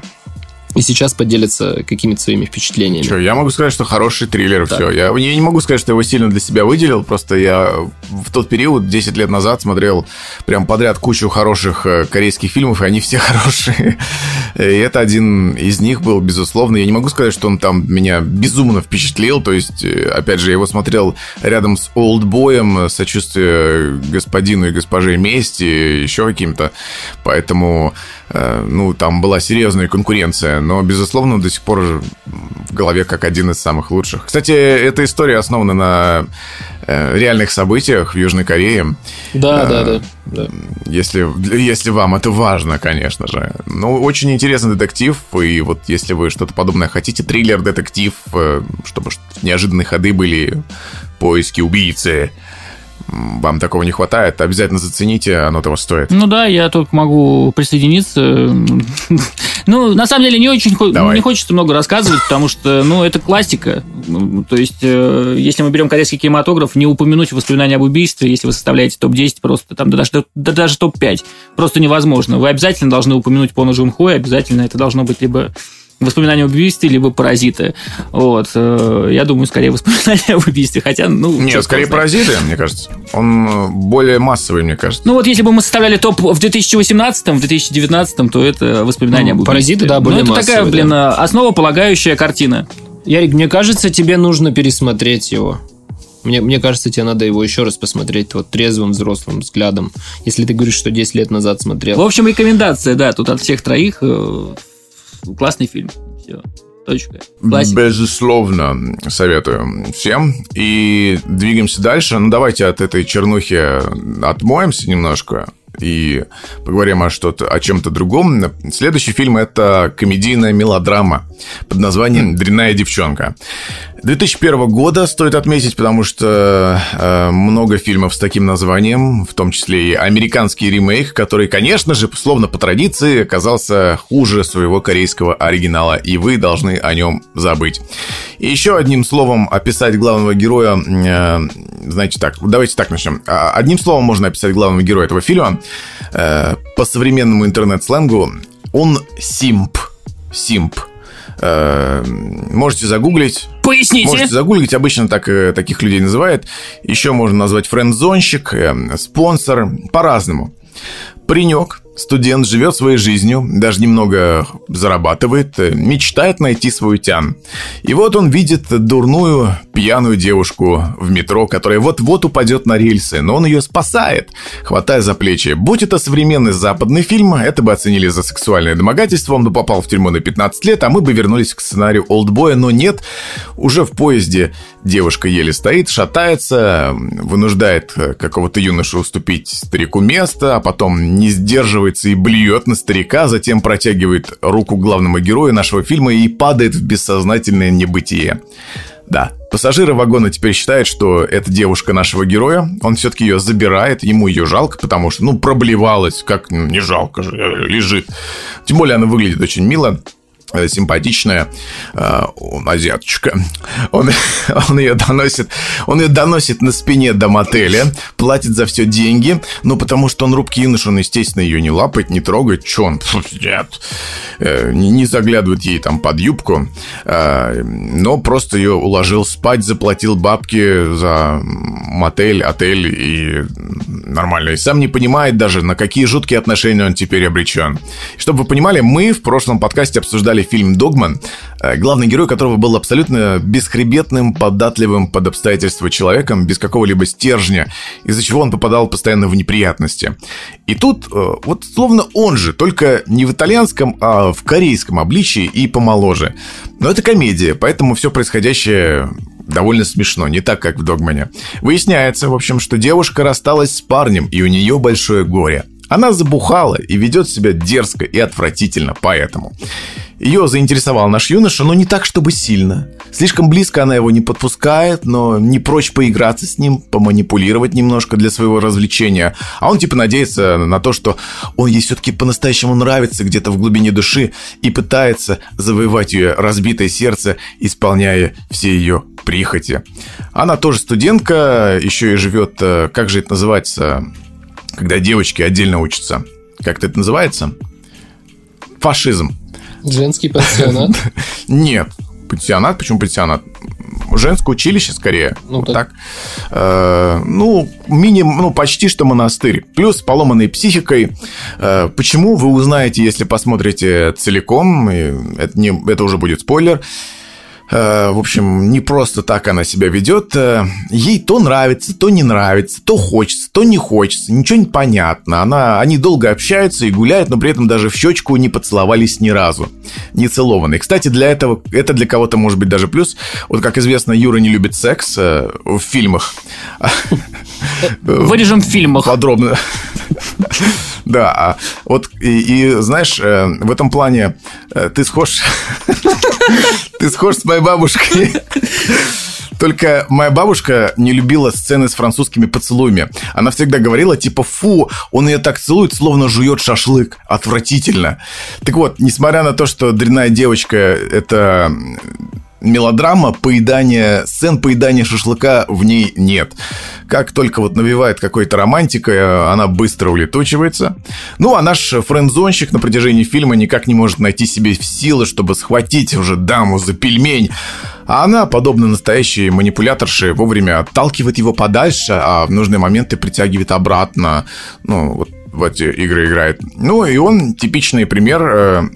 и сейчас поделятся какими-то своими впечатлениями. Что, я могу сказать, что хороший триллер, так. все. Я, я не могу сказать, что его сильно для себя выделил, просто я в тот период, 10 лет назад, смотрел прям подряд кучу хороших э, корейских фильмов, и они все хорошие. И это один из них был, безусловно. Я не могу сказать, что он там меня безумно впечатлил, то есть, э, опять же, я его смотрел рядом с «Олдбоем», сочувствие господину и госпоже мести, еще каким-то, поэтому Э, ну, там была серьезная конкуренция, но, безусловно, до сих пор в голове как один из самых лучших. Кстати, эта история основана на э, реальных событиях в Южной Корее. Да, да, да, да. Если, если вам это важно, конечно же. Ну, очень интересный детектив, и вот если вы что-то подобное хотите, триллер-детектив, э, чтобы неожиданные ходы были, поиски убийцы, вам такого не хватает, обязательно зацените, оно того стоит. Ну да, я только могу присоединиться. Ну, на самом деле, не очень Давай. не хочется много рассказывать, потому что, ну, это классика. То есть, э, если мы берем корейский кинематограф, не упомянуть воспоминания об убийстве, если вы составляете топ-10, просто там, да даже, да, даже топ-5, просто невозможно. Вы обязательно должны упомянуть Пона Джун Хо, обязательно это должно быть либо воспоминания об убийстве, либо паразиты. Вот. Э, я думаю, скорее воспоминания об убийстве. Хотя, ну... Нет, скорее паразиты, мне кажется. Он э, более массовый, мне кажется. Ну, вот если бы мы составляли топ в 2018, в 2019, то это воспоминания ну, об убийстве. Паразиты, да, более Ну, это массовые, такая, блин, да. основополагающая картина. Ярик, мне кажется, тебе нужно пересмотреть его. Мне, мне кажется, тебе надо его еще раз посмотреть вот трезвым взрослым взглядом, если ты говоришь, что 10 лет назад смотрел. В общем, рекомендация, да, тут от всех троих э, классный фильм. Все. Точка. Классика. Безусловно, советую всем. И двигаемся дальше. Ну, давайте от этой чернухи отмоемся немножко и поговорим о, что-то, о чем-то другом. Следующий фильм – это комедийная мелодрама под названием «Дрянная девчонка». 2001 года стоит отметить, потому что э, много фильмов с таким названием, в том числе и американский ремейк, который, конечно же, словно по традиции, оказался хуже своего корейского оригинала, и вы должны о нем забыть. И еще одним словом описать главного героя, э, знаете так, давайте так начнем. А, одним словом можно описать главного героя этого фильма э, по современному интернет-сленгу. Он симп. Симп. Э, можете загуглить. Поясните. Можете загуглить, обычно так, э, таких людей называют. Еще можно назвать френдзонщик, э, спонсор, по-разному. Паренек Студент живет своей жизнью, даже немного зарабатывает, э, мечтает найти свой тян. И вот он видит дурную, пьяную девушку в метро, которая вот-вот упадет на рельсы, но он ее спасает, хватая за плечи. Будь это современный западный фильм, это бы оценили за сексуальное домогательство, он бы попал в тюрьму на 15 лет, а мы бы вернулись к сценарию «Олдбоя», но нет, уже в поезде девушка еле стоит, шатается, вынуждает э, какого-то юношу уступить старику место, а потом не сдерживает отмахивается и блюет на старика, затем протягивает руку главному герою нашего фильма и падает в бессознательное небытие. Да, пассажиры вагона теперь считают, что это девушка нашего героя. Он все-таки ее забирает, ему ее жалко, потому что, ну, проблевалась, как не жалко же, лежит. Тем более она выглядит очень мило. Э, симпатичная э, азиаточка. Он, он ее доносит, он ее доносит на спине до мотеля, платит за все деньги, ну, потому что он рубки юнош, он, естественно, ее не лапает, не трогает, что он, нет, э, не заглядывает ей там под юбку, э, но просто ее уложил спать, заплатил бабки за мотель, отель и нормально. И сам не понимает даже, на какие жуткие отношения он теперь обречен. Чтобы вы понимали, мы в прошлом подкасте обсуждали обсуждали фильм «Догман», э, главный герой которого был абсолютно бесхребетным, податливым под обстоятельства человеком, без какого-либо стержня, из-за чего он попадал постоянно в неприятности. И тут э, вот словно он же, только не в итальянском, а в корейском обличии и помоложе. Но это комедия, поэтому все происходящее довольно смешно, не так, как в «Догмане». Выясняется, в общем, что девушка рассталась с парнем, и у нее большое горе. Она забухала и ведет себя дерзко и отвратительно поэтому. Ее заинтересовал наш юноша, но не так, чтобы сильно. Слишком близко она его не подпускает, но не прочь поиграться с ним, поманипулировать немножко для своего развлечения. А он типа надеется на то, что он ей все-таки по-настоящему нравится где-то в глубине души и пытается завоевать ее разбитое сердце, исполняя все ее прихоти. Она тоже студентка, еще и живет, э, как же это называется, когда девочки отдельно учатся. Как это называется? Фашизм. Женский пансионат? Нет. Пансионат? Почему пансионат? Женское училище, скорее. Ну, вот так. так. Э, ну, минимум, ну, почти что монастырь. Плюс поломанной психикой. Э, почему, вы узнаете, если посмотрите целиком. Это, не, это уже будет спойлер. Э, в общем, не просто так она себя ведет. Э, ей то нравится, то не нравится, то хочется, то не хочется. Ничего не понятно. Она, они долго общаются и гуляют, но при этом даже в щечку не поцеловались ни разу. Не целованные. Кстати, для этого, это для кого-то может быть даже плюс. Вот, как известно, Юра не любит секс э, в фильмах. Вырежем в фильмах. Подробно. Да, а вот и, и знаешь, в этом плане ты схож... Ты схож с моей бабушкой. Только моя бабушка не любила сцены с французскими поцелуями. Она всегда говорила, типа, фу, он ее так целует, словно жует шашлык. Отвратительно. Так вот, несмотря на то, что дрянная девочка – это мелодрама поедания, сцен поедания шашлыка в ней нет. Как только вот навевает какой-то романтика, она быстро улетучивается. Ну, а наш френдзонщик на протяжении фильма никак не может найти себе силы, чтобы схватить уже даму за пельмень. А она, подобно настоящей манипуляторше, вовремя отталкивает его подальше, а в нужные моменты притягивает обратно. Ну, вот в эти игры играет. Ну, и он типичный пример э,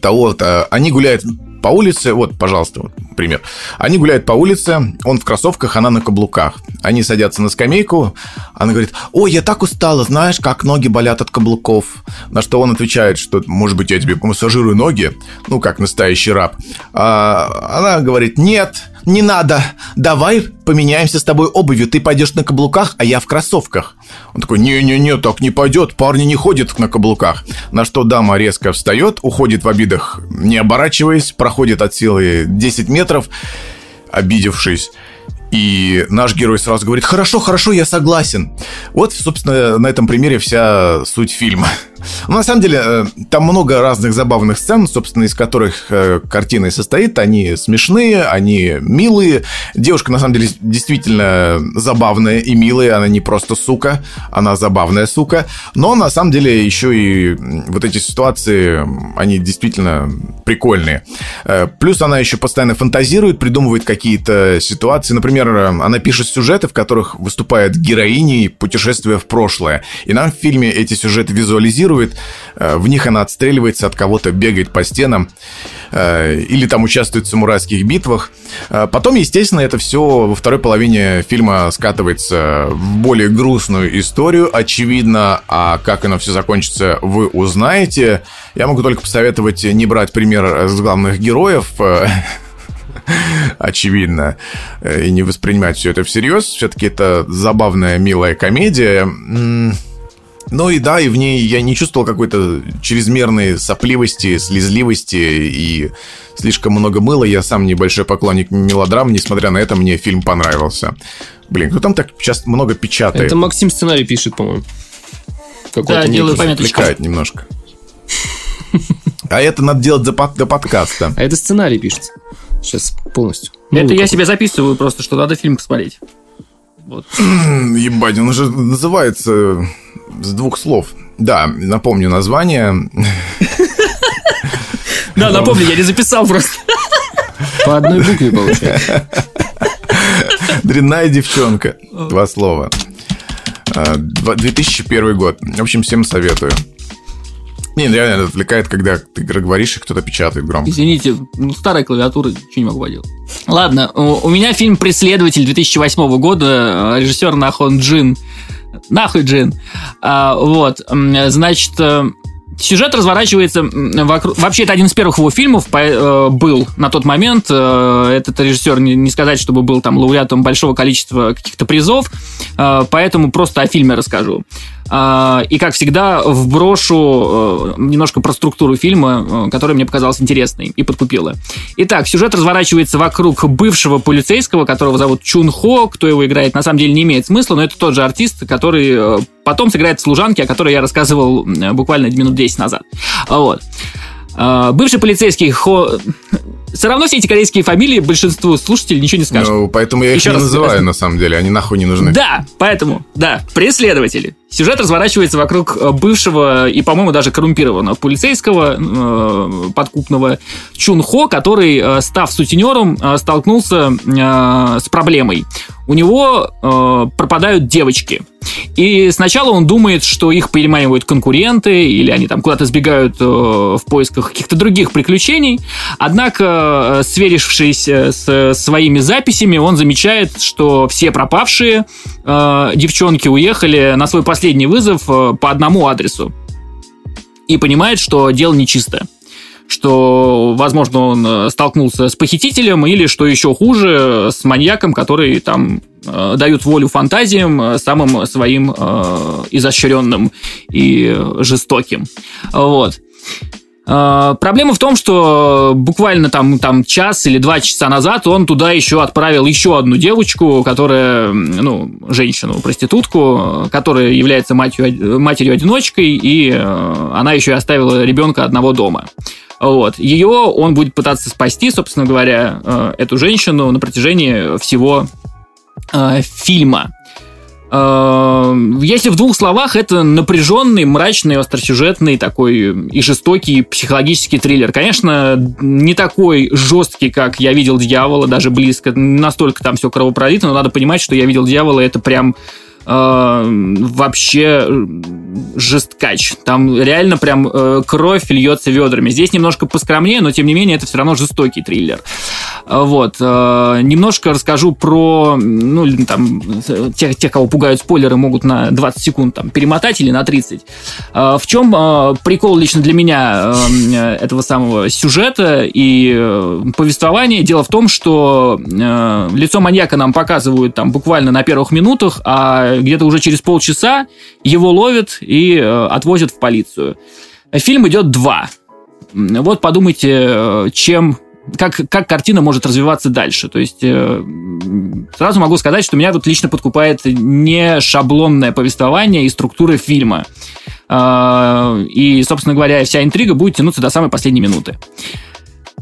того, -то, они гуляют по улице, вот, пожалуйста, вот пример. Они гуляют по улице, он в кроссовках, она на каблуках. Они садятся на скамейку, она говорит, ой, я так устала, знаешь, как ноги болят от каблуков. На что он отвечает, что, может быть, я тебе помассажирую ноги, ну, как настоящий раб. А она говорит, нет, не надо, давай поменяемся с тобой обувью, ты пойдешь на каблуках, а я в кроссовках. Он такой, не-не-не, так не пойдет, парни не ходят на каблуках. На что дама резко встает, уходит в обидах, не оборачиваясь, проходит от силы 10 метров, обидевшись. И наш герой сразу говорит, хорошо, хорошо, я согласен. Вот, собственно, на этом примере вся суть фильма. Но на самом деле, э, там много разных забавных сцен, собственно, из которых э, картина и состоит. Они смешные, они милые. Девушка, на самом деле, действительно забавная и милая. Она не просто сука, она забавная сука. Но, на самом деле, еще и вот эти ситуации, они действительно прикольные. Э, плюс она еще постоянно фантазирует, придумывает какие-то ситуации. Например, она пишет сюжеты, в которых выступает героиней путешествия в прошлое. И нам в фильме эти сюжеты визуализируют импровизирует, э, в них она отстреливается от кого-то, бегает по стенам, э, или там участвует в самурайских битвах. Э, потом, естественно, это все во второй половине фильма скатывается в более грустную историю, очевидно, а как оно все закончится, вы узнаете. Я могу только посоветовать не брать пример с главных героев, очевидно, и не воспринимать все это всерьез. Все-таки это забавная, милая комедия. Ну и да, и в ней я не чувствовал какой-то чрезмерной сопливости, слезливости и слишком много мыла. Я сам небольшой поклонник мелодрам, несмотря на это, мне фильм понравился. Блин, кто там так сейчас много печатает? Это Максим сценарий пишет, по-моему. Да, делаю пометочку. Отвлекает немножко. А это надо делать до, под, до подкаста. А это сценарий пишется. Сейчас полностью. Ну, это я себе записываю просто, что надо фильм посмотреть. Вот. Ебать, он уже называется с двух слов. Да, напомню название. Да, напомню, я не записал просто. По одной букве получается. Дрянная девчонка. Два слова. 2001 а, год. В общем, всем советую. Не, реально отвлекает, когда ты говоришь, и кто-то печатает громко. Извините, ну, старая клавиатура, ничего не могу поделать. Ладно, у меня фильм «Преследователь» 2008 года, режиссер Нахон Джин. Нахуй Джин. А, вот, значит, э, Сюжет разворачивается вокруг... Вообще, это один из первых его фильмов э, был на тот момент. Э, этот режиссер, не сказать, чтобы был там лауреатом большого количества каких-то призов, э, поэтому просто о фильме расскажу. И, как всегда, вброшу немножко про структуру фильма, э, которая мне показалась интересной и подкупила. Итак, сюжет разворачивается вокруг бывшего полицейского, которого зовут Чун Хо. Кто его играет, на самом деле не имеет смысла, но это тот же артист, который потом сыграет в «Служанке», о которой я рассказывал буквально минут 10 назад. Вот. Бывший полицейский Хо все равно все эти корейские фамилии большинству слушателей ничего не скажут. Ну, поэтому я их Еще не называю, скажу. на самом деле. Они нахуй не нужны. Да, поэтому, да, преследователи. Сюжет разворачивается вокруг э, бывшего и, по-моему, даже коррумпированного полицейского э, подкупного Чунхо, который, э, став сутенером, э, столкнулся э, с проблемой. У него э, пропадают девочки. И сначала он думает, что их переманивают конкуренты, или они там куда-то сбегают э, в поисках каких-то других приключений. Однако, э, сверившись с своими записями, он замечает, что все пропавшие э, девчонки уехали на свой последний вызов э, по одному адресу. И понимает, что дело нечисто что, возможно, он э, столкнулся с похитителем или, что еще хуже, с маньяком, который там э, дают волю фантазиям э, самым своим э, изощренным и жестоким. Вот. Э, проблема в том, что буквально там, там час или два часа назад он туда еще отправил еще одну девочку, которая, ну, женщину, проститутку, которая является матерью, матерью-одиночкой, и э, она еще и оставила ребенка одного дома. Вот. Ее он будет пытаться спасти, собственно говоря, э, эту женщину на протяжении всего фильма. Эм, если в двух словах, это напряженный, мрачный, остросюжетный такой и жестокий психологический триллер. Конечно, не такой жесткий, как «Я видел дьявола», даже близко, настолько там все кровопролито, но надо понимать, что «Я видел дьявола» — это прям э, вообще жесткач. Там реально прям э, кровь льется ведрами. Здесь немножко поскромнее, но тем не менее это все равно жестокий триллер. Вот. Э, немножко расскажу про, ну, там, тех, тех, кого пугают спойлеры, могут на 20 секунд там перемотать или на 30. Э, в чем э, прикол лично для меня э, этого самого сюжета и э, повествования? Дело в том, что э, лицо маньяка нам показывают там буквально на первых минутах, а где-то уже через полчаса его ловят и э, отвозят в полицию. Фильм идет два. Вот подумайте, э, чем как, как картина может развиваться дальше. То есть э, сразу могу сказать, что меня тут лично подкупает не шаблонное повествование и структура фильма. Э, и, собственно говоря, вся интрига будет тянуться до самой последней минуты.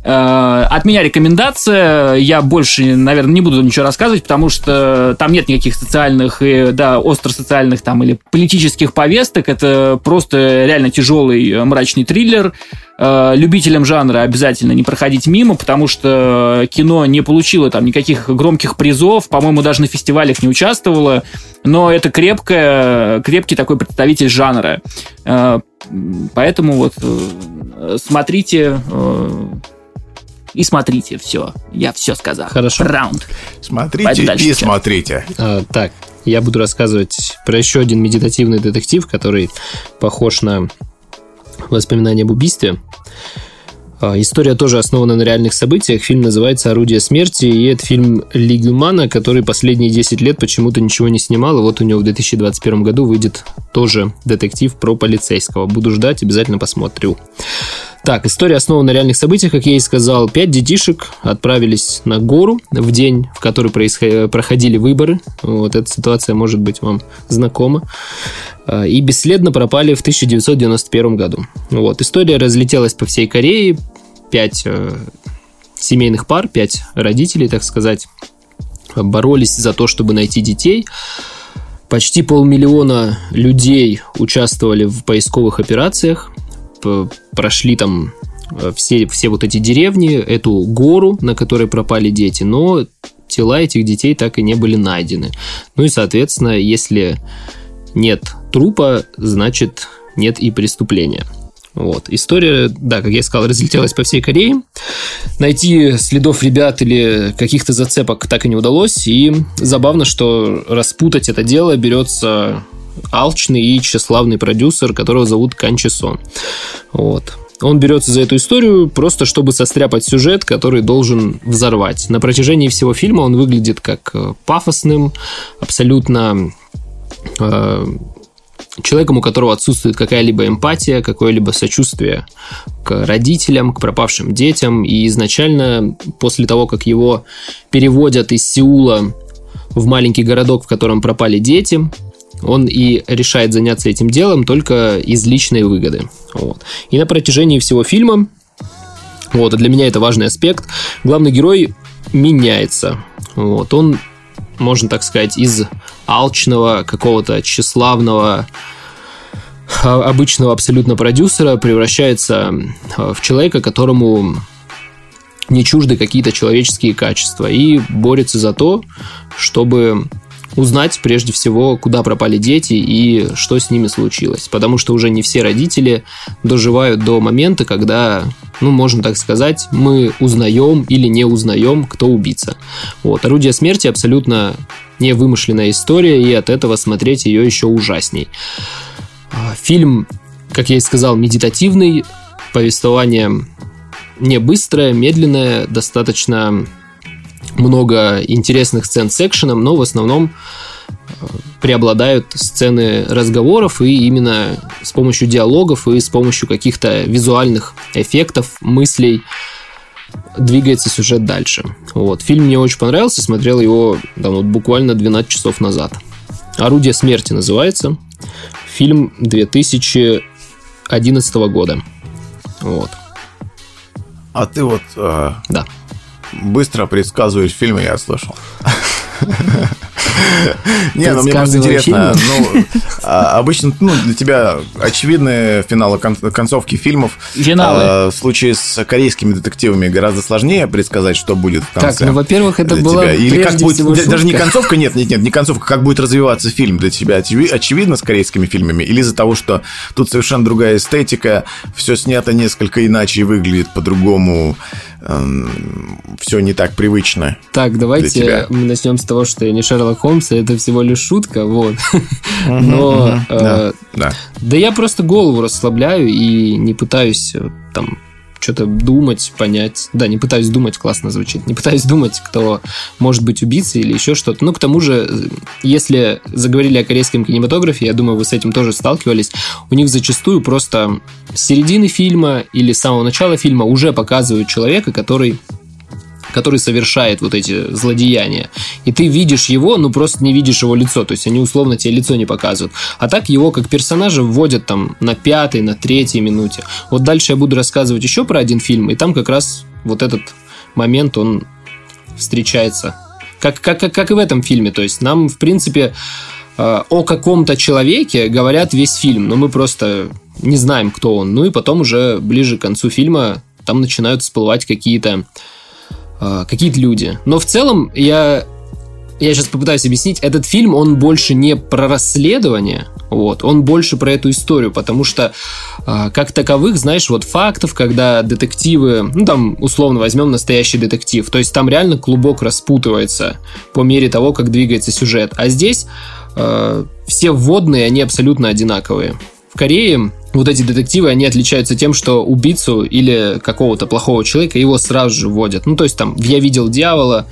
Э, от меня рекомендация. Я больше, наверное, не буду ничего рассказывать, потому что там нет никаких социальных и, да, остро-социальных там или политических повесток. Это просто реально тяжелый э, мрачный триллер. Э, любителям жанра обязательно не проходить мимо, потому что кино не получило там никаких громких призов, по-моему, даже на фестивалях не участвовало, но это крепкое, крепкий такой представитель жанра. Поэтому вот смотрите и смотрите все. Я все сказал. Хорошо. Раунд. Смотрите и смотрите. А, так, я буду рассказывать про еще один медитативный детектив, который похож на воспоминания об убийстве. А, история тоже основана на реальных событиях. Фильм называется «Орудие смерти», и это фильм Лигумана, который последние 10 лет почему-то ничего не снимал, и вот у него в 2021 году выйдет тоже детектив про полицейского. Буду ждать, обязательно посмотрю. Так, история основана на реальных событиях, как я и сказал. Пять детишек отправились на гору в день, в который происход... проходили выборы. Вот эта ситуация может быть вам знакома. А, и бесследно пропали в 1991 году. Вот. История разлетелась по всей Корее. Пять э, семейных пар, пять родителей, так сказать, боролись за то, чтобы найти детей. Почти полмиллиона людей участвовали в поисковых операциях прошли там э, все, все вот эти деревни, эту гору, на которой пропали дети, но тела этих детей так и не были найдены. Ну и, соответственно, если нет трупа, значит нет и преступления. Вот. История, да, как я сказал, разлетелась по всей Корее. Найти следов ребят или каких-то зацепок так и не удалось. И забавно, что распутать это дело берется алчный и тщеславный продюсер, которого зовут Канчесон. Вот. Он берется за эту историю просто, чтобы состряпать сюжет, который должен взорвать. На протяжении всего фильма он выглядит как э, пафосным, абсолютно э, человеком, у которого отсутствует какая-либо эмпатия, какое-либо сочувствие к родителям, к пропавшим детям. И изначально, после того, как его переводят из Сеула в маленький городок, в котором пропали дети, он и решает заняться этим делом только из личной выгоды. Вот. И на протяжении всего фильма, вот, для меня это важный аспект, главный герой меняется. Вот, он, можно так сказать, из алчного, какого-то тщеславного, а, обычного абсолютно продюсера превращается а, в человека, которому не чужды какие-то человеческие качества и борется за то, чтобы узнать прежде всего, куда пропали дети и что с ними случилось. Потому что уже не все родители доживают до момента, когда, ну, можно так сказать, мы узнаем или не узнаем, кто убийца. Вот. «Орудие смерти» абсолютно не вымышленная история, и от этого смотреть ее еще ужасней. А, фильм, как я и сказал, медитативный, повествование не быстрое, медленное, достаточно много интересных сцен с экшеном, но в основном э, преобладают сцены разговоров, и именно с помощью диалогов и с помощью каких-то визуальных эффектов, мыслей двигается сюжет дальше. Вот. Фильм мне очень понравился, смотрел его там, вот, буквально 12 часов назад. «Орудие смерти» называется. Фильм 2011 года. Вот. А ты вот... Э, да быстро предсказываешь фильмы, я слышал. Не, ну мне просто интересно. Ну, а, обычно ну, для тебя очевидные финалы концовки фильмов. Финалы. А, в случае с корейскими детективами гораздо сложнее предсказать, что будет в конце. Так, ну, во-первых, это было Или как будет... Даже не концовка, нет, нет, нет, не концовка, как будет развиваться фильм для тебя очевидно с корейскими фильмами? Или из-за того, что тут совершенно другая эстетика, все снято несколько иначе и выглядит по-другому, все не так привычно. Так, давайте мы начнем с того, что я не Шерлок Холмс, это всего лишь шутка, вот. Но э, да я просто голову расслабляю и не пытаюсь э, там что-то думать, понять. Да, не пытаюсь думать, классно звучит. Не пытаюсь думать, кто может быть убийцей или еще что-то. Ну, к тому же, если заговорили о корейском кинематографе, я думаю, вы с этим тоже сталкивались, у них зачастую просто с середины фильма или с самого начала фильма уже показывают человека, который который совершает вот эти злодеяния. И ты видишь его, ну просто не видишь его лицо. То есть они условно тебе лицо не показывают. А так его как персонажа вводят там на пятой, на третьей минуте. Вот дальше я буду рассказывать еще про один фильм, и там как раз вот этот момент, он встречается. Как, как, как, как и в этом фильме. То есть нам, в принципе, э, о каком-то человеке говорят весь фильм, но мы просто не знаем, кто он. Ну и потом уже ближе к концу фильма там начинают всплывать какие-то какие-то люди. Но в целом я я сейчас попытаюсь объяснить, этот фильм, он больше не про расследование, вот, он больше про эту историю, потому что э, как таковых, знаешь, вот фактов, когда детективы, ну там условно возьмем настоящий детектив, то есть там реально клубок распутывается по мере того, как двигается сюжет, а здесь э, все вводные, они абсолютно одинаковые. В Корее вот эти детективы, они отличаются тем, что убийцу или какого-то плохого человека его сразу же вводят. Ну, то есть там «Я видел дьявола»,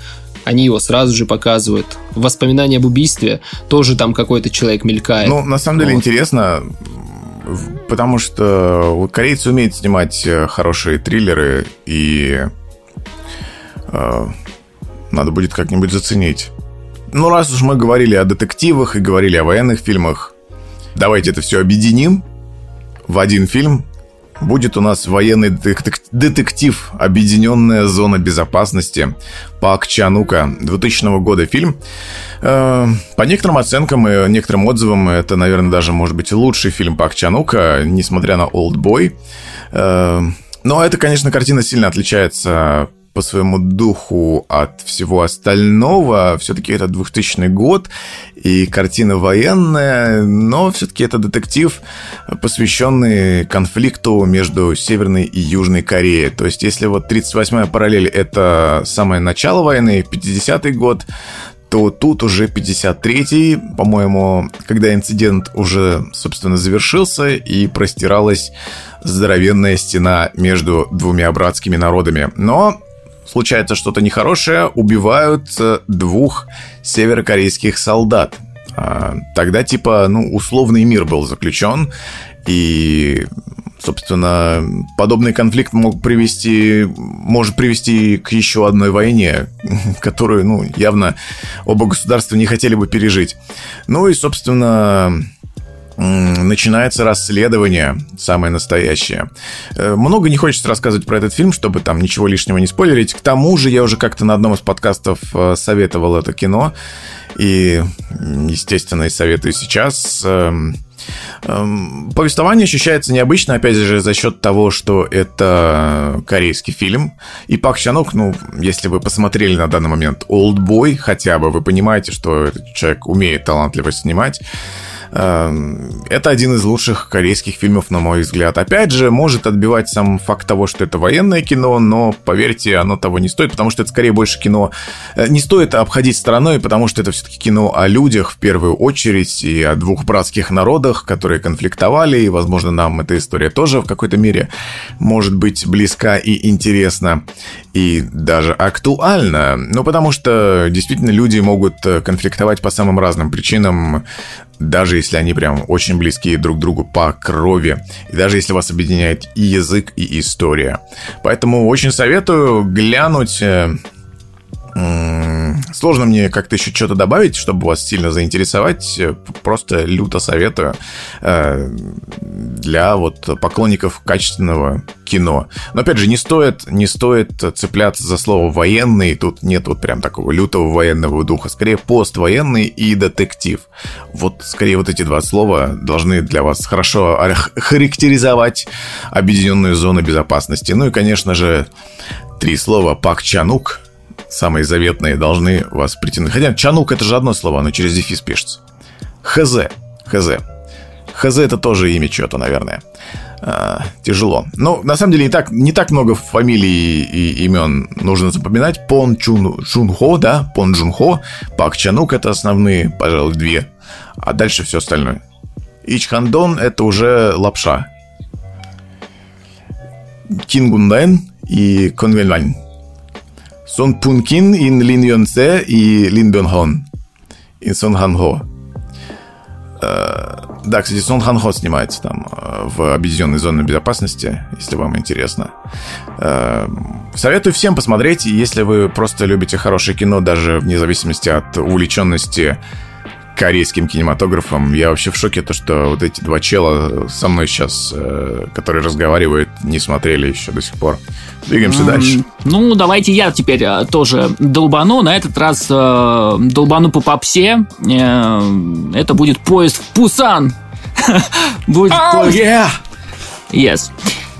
они его сразу же показывают. Воспоминания об убийстве тоже там какой-то человек мелькает. Ну, на самом деле вот. интересно, потому что корейцы умеют снимать э, хорошие триллеры, и э, надо будет как-нибудь заценить. Ну, раз уж мы говорили о детективах и говорили о военных фильмах, давайте это все объединим в один фильм. Будет у нас военный детектив «Объединенная зона безопасности» Пак Чанука 2000 года фильм. Э, по некоторым оценкам и некоторым отзывам, это, наверное, даже может быть лучший фильм Пак Чанука, несмотря на «Олдбой». Э, но эта, конечно, картина сильно отличается по своему духу от всего остального. Все-таки это 2000 год, и картина военная, но все-таки это детектив, посвященный конфликту между Северной и Южной Кореей. То есть, если вот 38-я параллель — это самое начало войны, 50-й год, то тут уже 53-й, по-моему, когда инцидент уже, собственно, завершился и простиралась здоровенная стена между двумя братскими народами. Но случается что-то нехорошее, убивают э, двух северокорейских солдат. А, тогда типа, ну, условный мир был заключен, и, собственно, подобный конфликт мог привести, может привести к еще одной войне, которую, ну, явно оба государства не хотели бы пережить. Ну и, собственно, начинается расследование, самое настоящее. Э, много не хочется рассказывать про этот фильм, чтобы там ничего лишнего не спойлерить. К тому же я уже как-то на одном из подкастов э, советовал это кино. И, естественно, и советую сейчас. Эм, эм, повествование ощущается необычно, опять же, за счет того, что это корейский фильм. И Пак Чанок, ну, если вы посмотрели на данный момент «Олдбой», хотя бы вы понимаете, что этот человек умеет талантливо снимать. Эм, это один из лучших корейских фильмов, на мой взгляд. Опять же, может отбивать сам факт того, что это военное кино, но, поверьте, оно того не стоит, потому что это скорее больше кино... Э, не стоит обходить стороной, потому что это все-таки кино о людях в первую очередь и о двух братских народах, которые конфликтовали, и, возможно, нам эта история тоже в какой-то мере может быть близка и интересна, и даже актуальна. Ну, потому что действительно люди могут э, конфликтовать по самым разным причинам, даже если они прям очень близкие друг другу по крови, и даже если вас объединяет и язык, и история. Поэтому очень советую глянуть э, Сложно мне как-то еще что-то добавить, чтобы вас сильно заинтересовать. Просто люто советую э, для вот поклонников качественного кино. Но опять же, не стоит, не стоит цепляться за слово военный. Тут нет вот прям такого лютого военного духа. Скорее поствоенный и детектив. Вот скорее вот эти два слова должны для вас хорошо характеризовать объединенную зону безопасности. Ну и, конечно же, три слова Пак Чанук – самые заветные, должны вас притянуть. Хотя Чанук это же одно слово, оно через дефис пишется. Хз. Хз. Хз это тоже имя чего-то, наверное. А, тяжело. Ну, на самом деле, не так, не так много фамилий и имен нужно запоминать. Пон Чун, Чун Хо, да, Пон Джун Хо, Пак Чанук это основные, пожалуй, две. А дальше все остальное. Ич Хандон это уже лапша. Кингунден и Конвельвань. Сон Пункин in Лин Йон Се и Лин Бен Хон. И Сон Хан Хо. Э, да, кстати, Сон Хан Хо снимается там э, в объединенной зоне безопасности, если вам интересно. Э, советую всем посмотреть, если вы просто любите хорошее кино, даже вне зависимости от увлеченности корейским кинематографом. Я вообще в шоке, то, что вот эти два чела со мной сейчас, э, которые разговаривают, не смотрели еще до сих пор. Двигаемся mm, дальше. Ну, давайте я теперь э, тоже долбану. На этот раз э, долбану по попсе. Э, это будет поезд в Пусан. Будет поезд... Yes.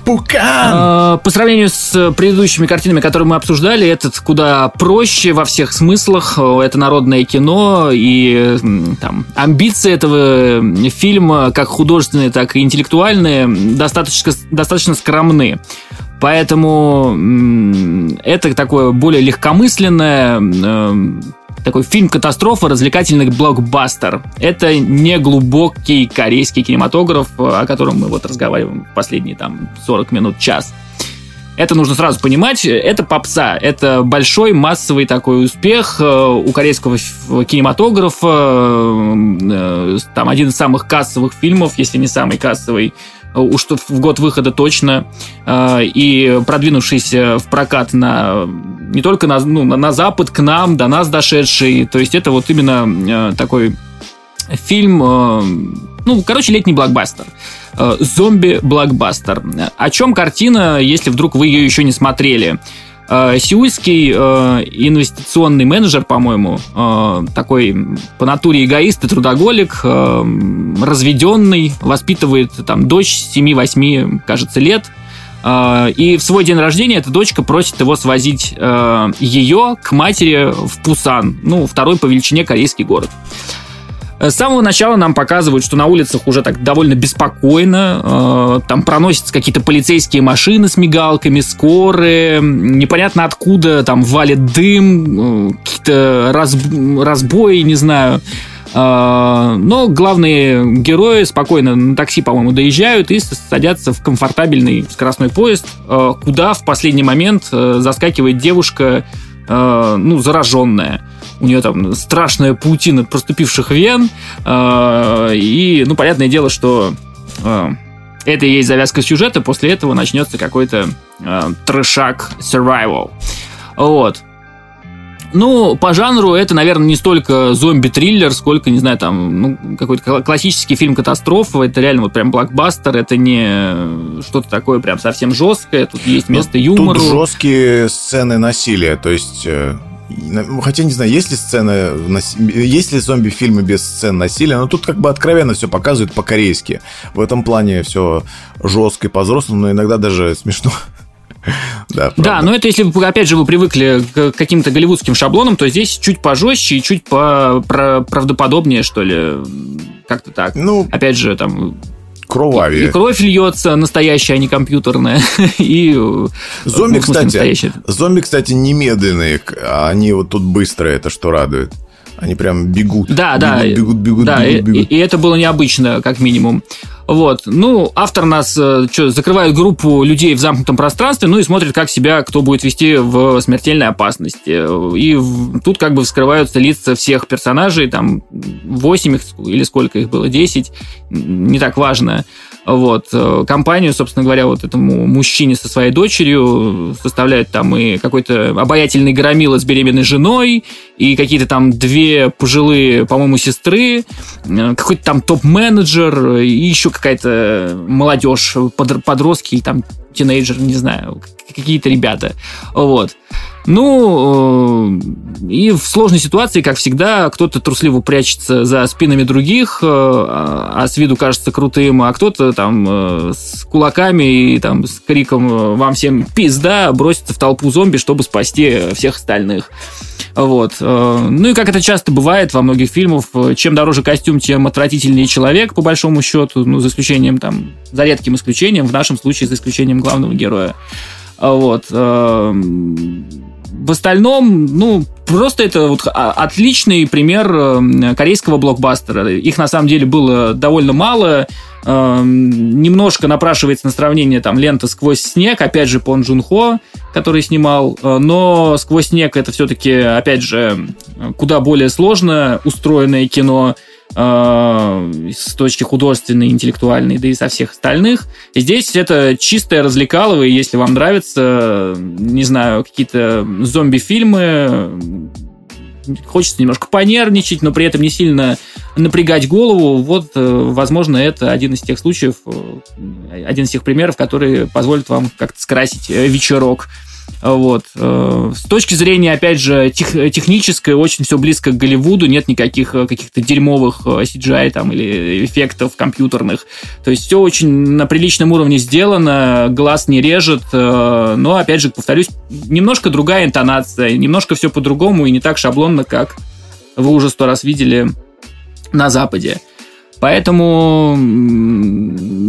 Пукан! Э, по сравнению с предыдущими картинами, которые мы обсуждали, этот куда проще во всех смыслах. Это народное кино, и там, амбиции этого фильма, как художественные, так и интеллектуальные, достаточно, достаточно скромны. Поэтому это такое более легкомысленное, такой фильм-катастрофа, развлекательный блокбастер. Это не глубокий корейский кинематограф, о котором мы вот разговариваем последние там 40 минут, час. это нужно сразу понимать, это попса, это большой массовый такой успех у корейского кинематографа, там один из самых кассовых фильмов, если не самый кассовый, уж в год выхода точно, и продвинувшийся в прокат на не только на, ну, на, на запад, к нам, до нас дошедший, то есть это вот именно такой фильм, ну, короче, летний блокбастер. Зомби-блокбастер. О чем картина, если вдруг вы ее еще не смотрели? Э, сеульский э, инвестиционный менеджер, по-моему, э, такой по натуре эгоист и трудоголик, разведенный, воспитывает там дочь 7-8, кажется, лет. И в свой день рождения эта дочка просит его свозить ее к матери в Пусан, ну, второй по величине корейский город. С самого начала нам показывают, что на улицах уже так довольно беспокойно. Э, там проносятся какие-то полицейские машины с мигалками, скорые. Непонятно откуда там валит дым, э, какие-то разбои, не знаю. Э, но главные герои спокойно на такси, по-моему, доезжают и садятся в комфортабельный скоростной поезд, куда в последний момент заскакивает девушка, ну, зараженная у нее там страшная паутина проступивших вен, э, и, ну, понятное дело, что э, это и есть завязка сюжета, после этого начнется какой-то трешак survival. Вот. Ну, по жанру это, наверное, не столько зомби-триллер, сколько, не знаю, там, ну, какой-то классический фильм катастрофа. Это реально вот прям блокбастер, это не что-то такое прям совсем жесткое. Тут есть ну, место юмору. Тут жесткие сцены насилия, то есть Хотя не знаю, есть ли сцена, есть ли зомби-фильмы без сцен насилия, но тут как бы откровенно все показывают по-корейски. В этом плане все жестко и по-взрослому, но иногда даже смешно. Да, да, но это если, опять же, вы привыкли к каким-то голливудским шаблонам, то здесь чуть пожестче и чуть по правдоподобнее, что ли. Как-то так. Ну, опять же, там кровавее. И, и кровь льется настоящая, а не компьютерная. и э, зомби, кстати, зомби, кстати, немедленные, а они вот тут быстрые, это что радует. Они прям бегут. Да, бегут, да. Бегут, бегут, да, бегут, бегут. И, и это было необычно, как минимум. Вот. Ну, автор нас э, что, закрывает группу людей в замкнутом пространстве, ну и смотрит, как себя кто будет вести в смертельной опасности. И тут как бы вскрываются лица всех персонажей, там 8 их или сколько их было, 10, не так важно. Вот. Э, компанию, собственно говоря, вот этому мужчине со своей дочерью составляют там и какой-то обаятельный громила с беременной женой, и какие-то там две пожилые, по-моему, сестры, э, какой-то там топ-менеджер, и еще какая-то молодежь, подростки, там тинейджер, не знаю, какие-то ребята. Вот. Ну, э, и в сложной ситуации, как всегда, кто-то трусливо прячется за спинами других, э, а с виду кажется крутым, а кто-то там э, с кулаками и там с криком «Вам всем пизда!» бросится в толпу зомби, чтобы спасти всех остальных. Вот. Ну и как это часто бывает во многих фильмах, чем дороже костюм, тем отвратительнее человек, по большому счету, ну, за исключением там, за редким исключением, в нашем случае за исключением главного героя. Вот в остальном, ну, просто это вот отличный пример э, корейского блокбастера. Их на самом деле было довольно мало. Э, немножко напрашивается на сравнение там лента «Сквозь снег», опять же, Пон Джун Хо, который снимал. Э, но «Сквозь снег» это все-таки, опять же, куда более сложно устроенное кино с точки художественной, интеллектуальной, да и со всех остальных. Здесь это чистое развлекалово, и если вам нравятся, не знаю, какие-то зомби-фильмы, хочется немножко понервничать, но при этом не сильно напрягать голову, вот, э, возможно, это один из тех случаев, э, один из тех примеров, которые позволят вам как-то скрасить э, вечерок. Вот. Э, с точки зрения, опять же, тех, технической, очень все близко к Голливуду, нет никаких э, каких-то дерьмовых э, CGI там, или эффектов компьютерных. То есть все очень на приличном уровне сделано, глаз не режет, но, опять же, повторюсь, немножко другая интонация, немножко все по-другому и не так шаблонно, как вы уже сто раз видели на Западе. Поэтому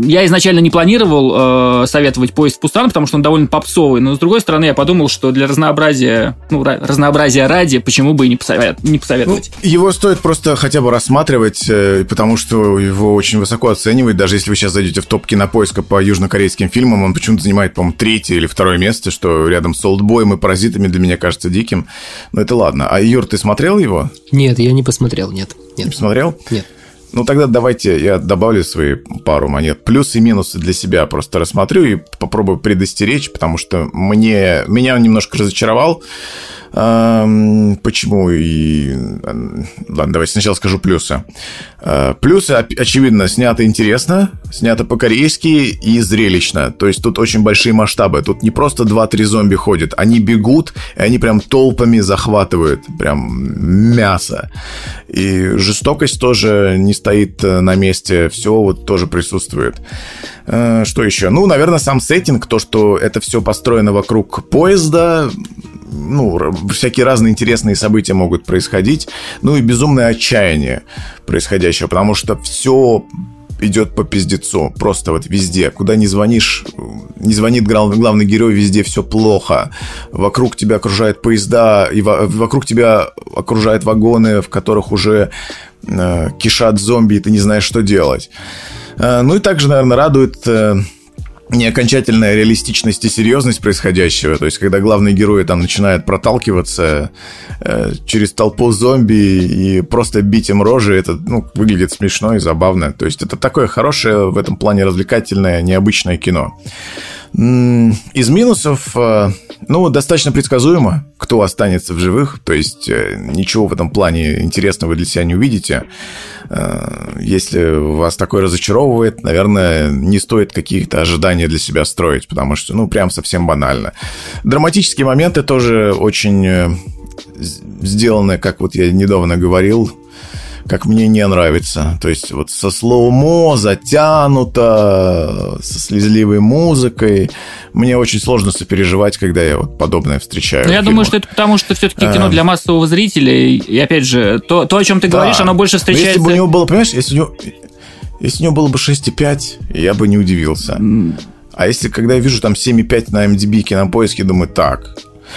я изначально не планировал э, советовать поезд Пустан, потому что он довольно попсовый. Но с другой стороны, я подумал, что для разнообразия, ну, разнообразия ради, почему бы и не, посовет, не посоветовать. Ну, его стоит просто хотя бы рассматривать, э, потому что его очень высоко оценивают. Даже если вы сейчас зайдете в топ кинопоиска по южнокорейским фильмам, он почему-то занимает, по-моему, третье или второе место, что рядом с Олдбоем и Паразитами для меня кажется диким. Но это ладно. А Юр, ты смотрел его? Нет, я не посмотрел, нет. нет. Не посмотрел? Нет. Ну, тогда давайте я добавлю свои пару монет. Плюсы и минусы для себя просто рассмотрю и попробую предостеречь, потому что мне, меня он немножко разочаровал. Почему и... Ладно, давайте сначала скажу плюсы. А, плюсы, очевидно, снято интересно, снято по-корейски и зрелищно. То есть тут очень большие масштабы. Тут не просто 2-3 зомби ходят, они бегут, и они прям толпами захватывают. Прям мясо. И жестокость тоже не стоит э, на месте. Все вот тоже присутствует. А, что еще? Ну, наверное, сам сеттинг, то, что это все построено вокруг поезда, ну, всякие разные интересные события могут происходить, ну и безумное отчаяние происходящего, потому что все идет по пиздецу. Просто вот везде. Куда не звонишь, не звонит главный, герой, везде все плохо. Вокруг тебя окружают поезда, и вокруг тебя окружают вагоны, в которых уже э, кишат зомби, и ты не знаешь, что делать. Э, ну и также, наверное, радует э, не окончательная реалистичность и серьезность происходящего. То есть, когда главные герои там начинают проталкиваться э, через толпу зомби и просто бить им рожи, это ну, выглядит смешно и забавно. То есть, это такое хорошее в этом плане развлекательное, необычное кино. Из минусов, э, ну, достаточно предсказуемо, кто останется в живых, то есть э, ничего в этом плане интересного для себя не увидите. Э, если вас такое разочаровывает, наверное, не стоит каких-то ожидания для себя строить, потому что, ну, прям совсем банально. Драматические моменты тоже очень сделаны, как вот я недавно говорил, как мне не нравится. То есть вот со слоумо, затянуто, со слезливой музыкой. Мне очень сложно сопереживать, когда я вот подобное встречаю. Ну, я думаю, что это потому, что все-таки кино для массового зрителя. И опять же, то, то о чем ты да. говоришь, оно больше встречается... если бы у него было, понимаешь, если у него, если у него было бы 6,5, я бы не удивился. А если, когда я вижу там 7,5 на MDB кинопоиске, думаю, так,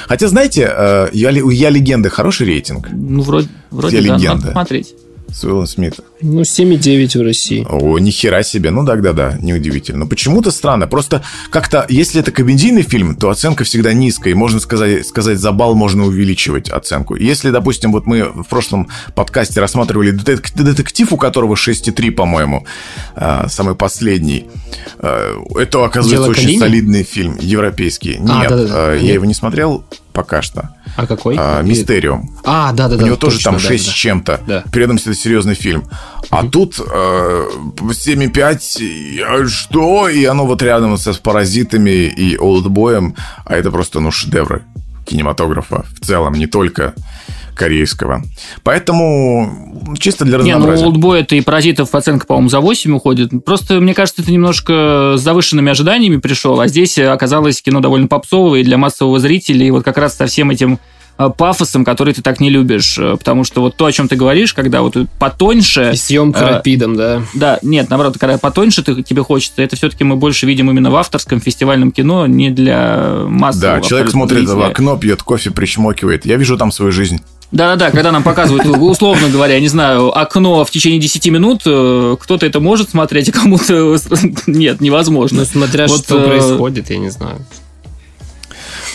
Хотя, знаете, э, у «Я легенда» хороший рейтинг. Ну, вроде, вроде «Я да, легенда». надо смотреть с Уиллом Смитом. Ну, 7,9 в России. О, нихера себе. Ну, да-да-да, неудивительно. Почему-то странно. Просто как-то, если это комедийный фильм, то оценка всегда низкая. И можно сказать, сказать, за балл можно увеличивать оценку. Если, допустим, вот мы в прошлом подкасте рассматривали детектив, у которого 6,3, по-моему, а, самый последний. А, это, оказывается, Дело очень Калини? солидный фильм, европейский. А, Нет, да-да-да. я Нет. его не смотрел пока что. А какой? А, Мистериум. А, да, да, да. У него тоже точно, там 6 да, с чем-то. Да. При этом это серьезный фильм. А угу. тут э, 7,5, что? И оно вот рядом с паразитами и олдбоем. А это просто, ну, шедевры кинематографа в целом, не только корейского. Поэтому чисто для разнообразия. Не, ну, Олдбой это и Паразитов оценка, по-моему, за 8 уходит. Просто, мне кажется, это немножко с завышенными ожиданиями пришел, а здесь оказалось кино довольно попсовое для массового зрителя, и вот как раз со всем этим пафосом, который ты так не любишь. Э, потому что вот то, о чем ты говоришь, когда вот потоньше... И съемка э, рапидом, да? Да, нет, наоборот, когда потоньше ты, тебе хочется, это все-таки мы больше видим именно в авторском фестивальном кино, не для массового. Да, человек смотрит зрителя. в окно, пьет кофе, причмокивает. Я вижу там свою жизнь. Да-да-да, когда нам показывают, условно говоря, я не знаю, окно в течение 10 минут, э, кто-то это может смотреть, а кому-то нет, невозможно. Ну, смотря вот, что э... происходит, я не знаю.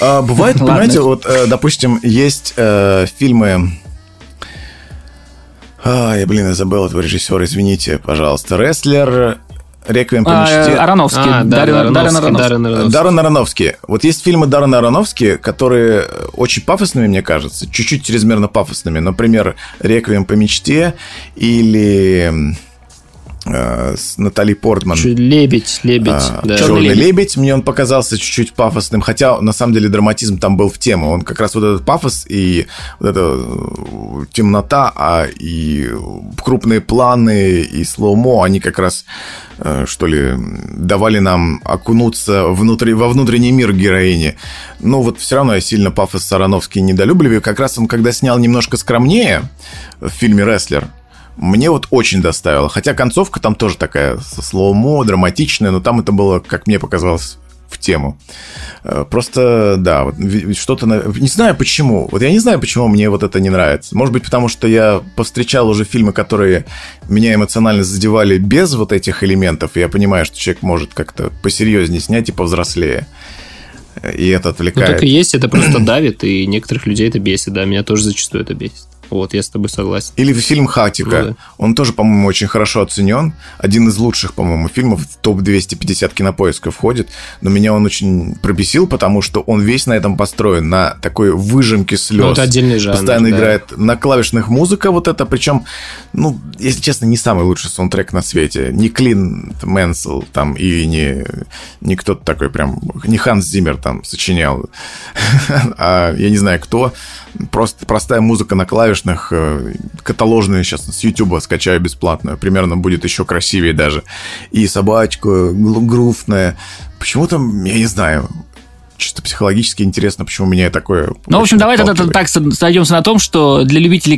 А, бывает, понимаете, вот, э, допустим, есть э, фильмы... А, я, блин, я забыл этого режиссера, извините, пожалуйста. «Рестлер», Реквием по а, мечте. Ароновский. А, да, Даррен, Ароновский, Даррен Ароновский. Даррен Ароновский. Вот есть фильмы Даррена Ароновски, которые очень пафосными, мне кажется, чуть-чуть чрезмерно пафосными. Например, «Реквием по мечте» или Э, с Натали Портман. Лебедь, лебедь. А, да. Черный лебедь. лебедь. Мне он показался чуть-чуть пафосным, хотя на самом деле драматизм там был в тему. Он как раз вот этот пафос и вот эта э, темнота, а и крупные планы и слоумо, они как раз э, что ли, давали нам окунуться внутри, во внутренний мир героини. Но вот все равно я сильно пафос Сарановский недолюбливаю. Как раз он, когда снял немножко скромнее в фильме «Рестлер», мне вот очень доставило. Хотя концовка там тоже такая слоумо, драматичная, но там это было, как мне показалось, в тему. Э, просто, да, вот что-то... Не знаю почему. Вот я не знаю, почему мне вот это не нравится. Может быть, потому что я повстречал уже фильмы, которые меня эмоционально задевали без вот этих элементов, и я понимаю, что человек может как-то посерьезнее снять и повзрослее. И это отвлекает. Ну, так и есть, это просто давит, и некоторых людей это бесит, да, меня тоже зачастую это бесит. Вот, я с тобой согласен. Или фильм «Хатика». Ну, да. Он тоже, по-моему, очень хорошо оценен. Один из лучших, по-моему, фильмов. В топ-250 кинопоиска входит. Но меня он очень пробесил, потому что он весь на этом построен. На такой выжимке слез. Ну, это отдельный жанр. Постоянно да. играет на клавишных музыка вот это. Причем, ну, если честно, не самый лучший саундтрек на свете. Не Клин Мэнсел там и не, не кто-то такой прям... Не Ханс Зиммер там сочинял. а я не знаю кто. Просто простая музыка на клавишных, э, каталожную сейчас с YouTube скачаю бесплатную, примерно будет еще красивее даже. И собачка грустная. Почему-то, я не знаю, чисто психологически интересно, почему меня такое... Ну, в общем, давай тогда так сойдемся на том, что для любителей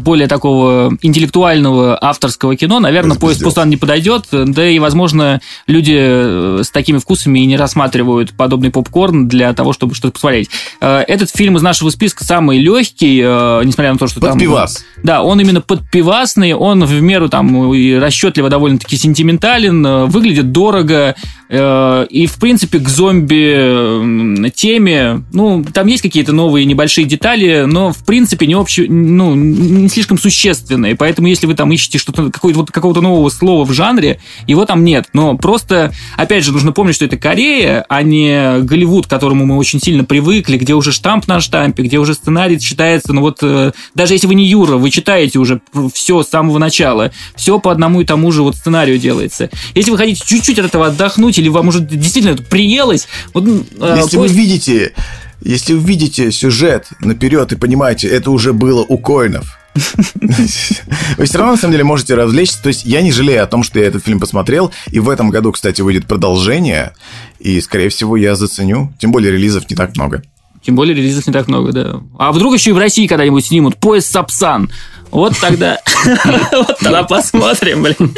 более такого интеллектуального авторского кино, наверное, поезд Пусан не подойдет, да и, возможно, люди э, с такими вкусами и не рассматривают подобный попкорн для того, чтобы что-то посмотреть. Э, этот фильм из нашего списка самый легкий, э, несмотря на то, что под там... пивас. Да, он именно подпивасный, он в меру там и расчетливо довольно-таки сентиментален, выглядит дорого, и, в принципе, к зомби теме. Ну, там есть какие-то новые небольшие детали, но в принципе не общие, ну, не слишком существенные. Поэтому, если вы там ищете что-то, вот, какого-то нового слова в жанре, его там нет. Но просто, опять же, нужно помнить, что это Корея, а не Голливуд, к которому мы очень сильно привыкли, где уже штамп на штампе, где уже сценарий читается, ну вот, э, даже если вы не Юра, вы читаете уже все с самого начала, все по одному и тому же вот сценарию делается. Если вы хотите чуть-чуть от этого отдохнуть, или вам уже действительно это приелось, вот Э, если вы видите, если вы видите сюжет наперед и понимаете, это уже было у коинов, вы все равно, на самом деле, можете развлечься. То есть я не жалею о том, что я этот фильм посмотрел. И в этом году, кстати, выйдет продолжение. И, скорее всего, я заценю. Тем более, релизов не так много. Тем более, релизов не так много, да. А вдруг еще и в России когда-нибудь снимут поезд Сапсан. Вот тогда... Вот тогда посмотрим, блин.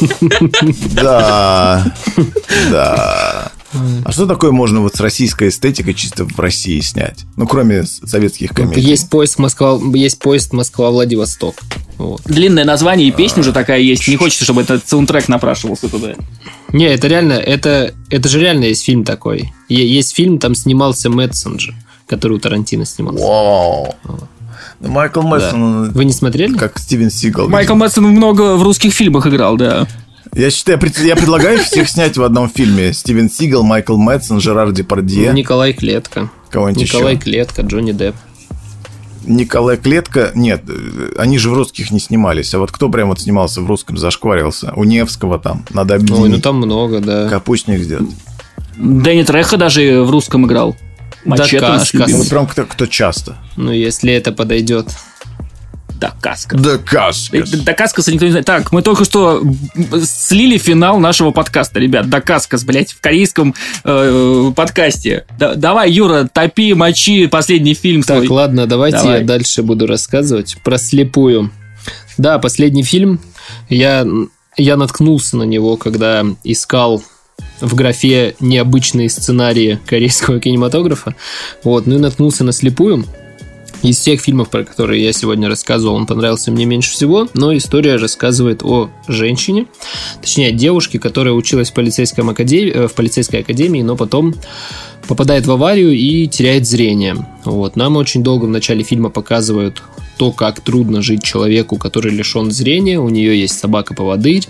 Да. Да. А что такое можно вот с российской эстетикой чисто в России снять? Ну, кроме советских комедий. Есть поезд Москва, есть поезд Москва-Владивосток. Вот. Длинное название и песня уже такая есть. Не хочется, чтобы этот саундтрек напрашивался туда. Не, это реально, это, это же реально есть фильм такой. Есть фильм, там снимался Мэтсенджер, который у Тарантино снимался. Вау. Майкл Мэдсон. Да. Вы не смотрели? Как Стивен Сигал. Майкл Мэдсон много в русских фильмах играл, да. Я считаю, я предлагаю всех снять в одном фильме. Стивен Сигал, Майкл Мэтсон, Жерар Депардье. Николай Клетка. Кого-нибудь Николай еще. Клетка, Джонни Депп. Николай Клетка, нет, они же в русских не снимались. А вот кто прям вот снимался в русском, зашкварился? У Невского там, надо объединить. Ой, ну там много, да. Капустник сделать. Дэнни Треха даже в русском играл. Мачете да, наш Вот прям кто, кто часто. Ну, если это подойдет. Дакаска. Дакаска. Дакаскаса никто не знает. Так, мы только что слили финал нашего подкаста, ребят. Дакаскас, блядь, в корейском э, подкасте. Да, давай, Юра, топи, мочи последний фильм так, свой. Так, ладно, давайте давай. я дальше буду рассказывать про слепую. Да, последний фильм. Я, я наткнулся на него, когда искал в графе необычные сценарии корейского кинематографа. Вот, ну и наткнулся на слепую. Из всех фильмов, про которые я сегодня рассказывал, он понравился мне меньше всего, но история рассказывает о женщине, точнее, девушке, которая училась в, полицейском академии, э, в полицейской академии, но потом попадает в аварию и теряет зрение. Вот. Нам очень долго в начале фильма показывают то, как трудно жить человеку, который лишен зрения. У нее есть собака-поводырь,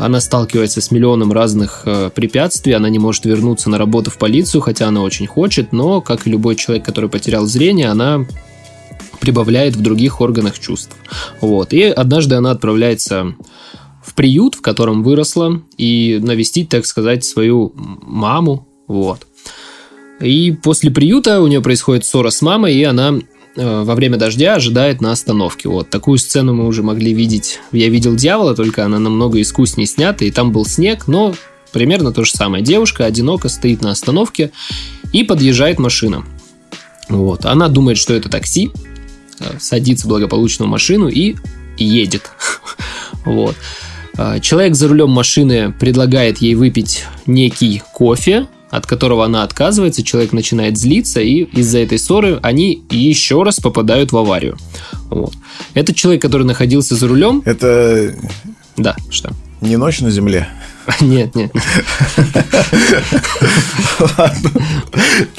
она сталкивается с миллионом разных э, препятствий, она не может вернуться на работу в полицию, хотя она очень хочет, но, как и любой человек, который потерял зрение, она прибавляет в других органах чувств. Вот. И однажды она отправляется в приют, в котором выросла, и навестить, так сказать, свою маму. Вот. И после приюта у нее происходит ссора с мамой, и она во время дождя ожидает на остановке. Вот такую сцену мы уже могли видеть. Я видел дьявола, только она намного искуснее снята, и там был снег, но примерно то же самое. Девушка одиноко стоит на остановке и подъезжает машина. Вот. Она думает, что это такси, э, садится благополучно в машину и едет. Вот. А, человек за рулем машины предлагает ей выпить некий кофе, от которого она отказывается, человек начинает злиться, и из-за этой ссоры они еще раз попадают в аварию. Вот. Этот человек, который находился за рулем... Это... Да, что? Не ночь на земле? Нет, нет. Ладно.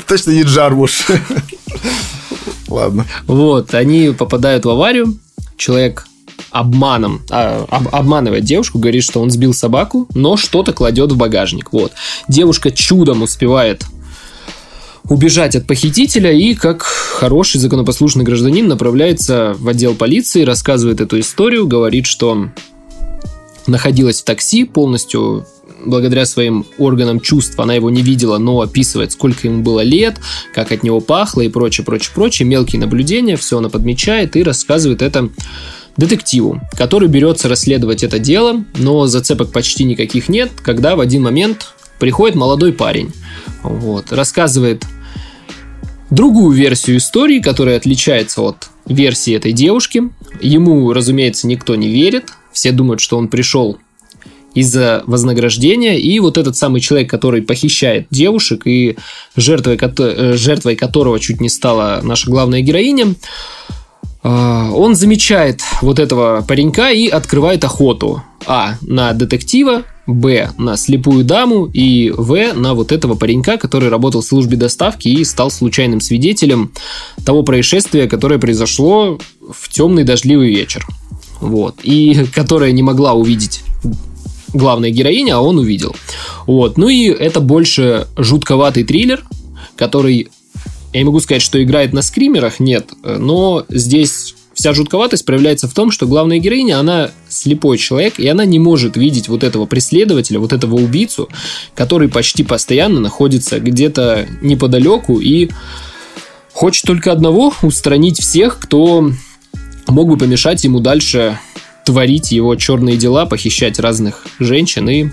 Точно не Джармуш. Ладно. Вот, они попадают в аварию, человек обманом, а, об, обманывает девушку, говорит, что он сбил собаку, но что-то кладет в багажник. Вот. Девушка чудом успевает убежать от похитителя и, как хороший законопослушный гражданин, направляется в отдел полиции, рассказывает эту историю, говорит, что находилась в такси, полностью благодаря своим органам чувств она его не видела, но описывает, сколько ему было лет, как от него пахло и прочее, прочее, прочее. Мелкие наблюдения, все она подмечает и рассказывает это детективу, который берется расследовать это дело, но зацепок почти никаких нет, когда в один момент приходит молодой парень, вот, рассказывает другую версию истории, которая отличается от версии этой девушки. Ему, разумеется, никто не верит, все думают, что он пришел из-за вознаграждения, и вот этот самый человек, который похищает девушек, и жертвой, жертвой которого чуть не стала наша главная героиня, он замечает вот этого паренька и открывает охоту. А. На детектива, Б. На слепую даму и В. На вот этого паренька, который работал в службе доставки и стал случайным свидетелем того происшествия, которое произошло в темный дождливый вечер. Вот. И которая не могла увидеть главная героиня, а он увидел. Вот. Ну и это больше жутковатый триллер, который я не могу сказать, что играет на скримерах, нет, но здесь вся жутковатость проявляется в том, что главная героиня, она слепой человек, и она не может видеть вот этого преследователя, вот этого убийцу, который почти постоянно находится где-то неподалеку и хочет только одного – устранить всех, кто мог бы помешать ему дальше творить его черные дела, похищать разных женщин и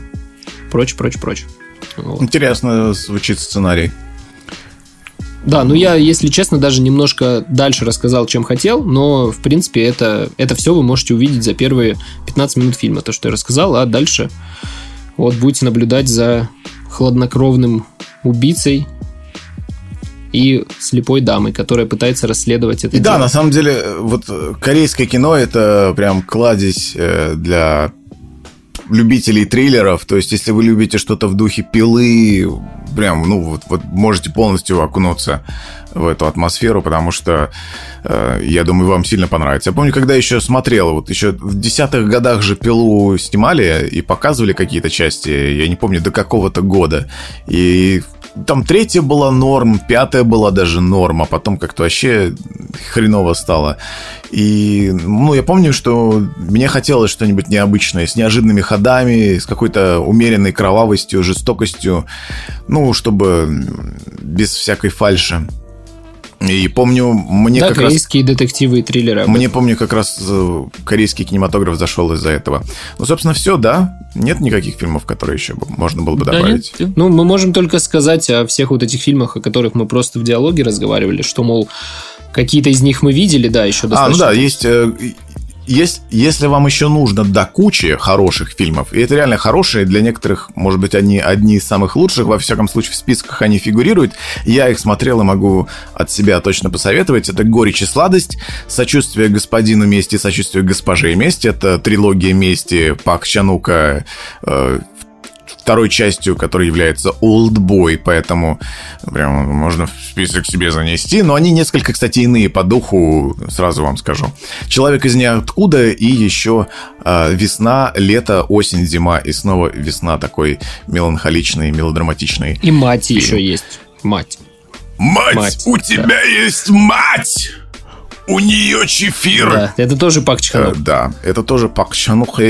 прочее, прочее, прочее. Вот. Интересно звучит сценарий. Да, ну я, если честно, даже немножко дальше рассказал, чем хотел, но, в принципе, это, это все вы можете увидеть за первые 15 минут фильма, то, что я рассказал, а дальше вот будете наблюдать за хладнокровным убийцей и слепой дамой, которая пытается расследовать это. И дело. да, на самом деле, вот корейское кино это прям кладезь э, для любителей триллеров, то есть если вы любите что-то в духе пилы, прям, ну, вот, вот можете полностью окунуться в эту атмосферу, потому что, э, я думаю, вам сильно понравится. Я помню, когда еще смотрел, вот еще в десятых годах же пилу снимали и показывали какие-то части, я не помню, до какого-то года. И там третья была норм, пятая была даже норм, а потом как-то вообще хреново стало. И, ну, я помню, что мне хотелось что-нибудь необычное, с неожиданными ходами, с какой-то умеренной кровавостью, жестокостью, ну, чтобы без всякой фальши. И помню, мне да, как корейские раз... детективы и триллеры. Мне, помню, как раз э, корейский кинематограф зашел из-за этого. Ну, собственно, все, да. Нет никаких фильмов, которые еще можно было бы добавить. Да нет. Ну, мы можем только сказать о всех вот этих фильмах, о которых мы просто в диалоге разговаривали, что, мол, Какие-то из них мы видели, да, еще достаточно. А, ну да, есть э, есть, если вам еще нужно до кучи хороших фильмов, и это реально хорошие, для некоторых, может быть, они одни из самых лучших, во всяком случае, в списках они фигурируют, я их смотрел и могу от себя точно посоветовать. Это «Горечь и сладость», «Сочувствие господину мести», «Сочувствие госпоже мести», это трилогия мести Пак Чанука, э, второй частью, которая является Old Boy, поэтому прям можно в список себе занести. Но они несколько, кстати, иные по духу, сразу вам скажу. Человек из ниоткуда и еще э, весна, лето, осень, зима и снова весна такой меланхоличный, мелодраматичный. И мать фильм. еще есть. Мать. Мать, мать у тебя да. есть мать! У нее чефир. Да, это тоже Пак Чханук. Э, да, это тоже Пак Чханук,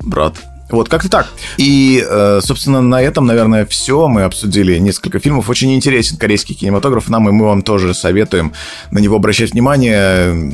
брат. Вот, как-то так. И, э, собственно, на этом, наверное, все. Мы обсудили несколько фильмов. Очень интересен корейский кинематограф нам, и мы вам тоже советуем на него обращать внимание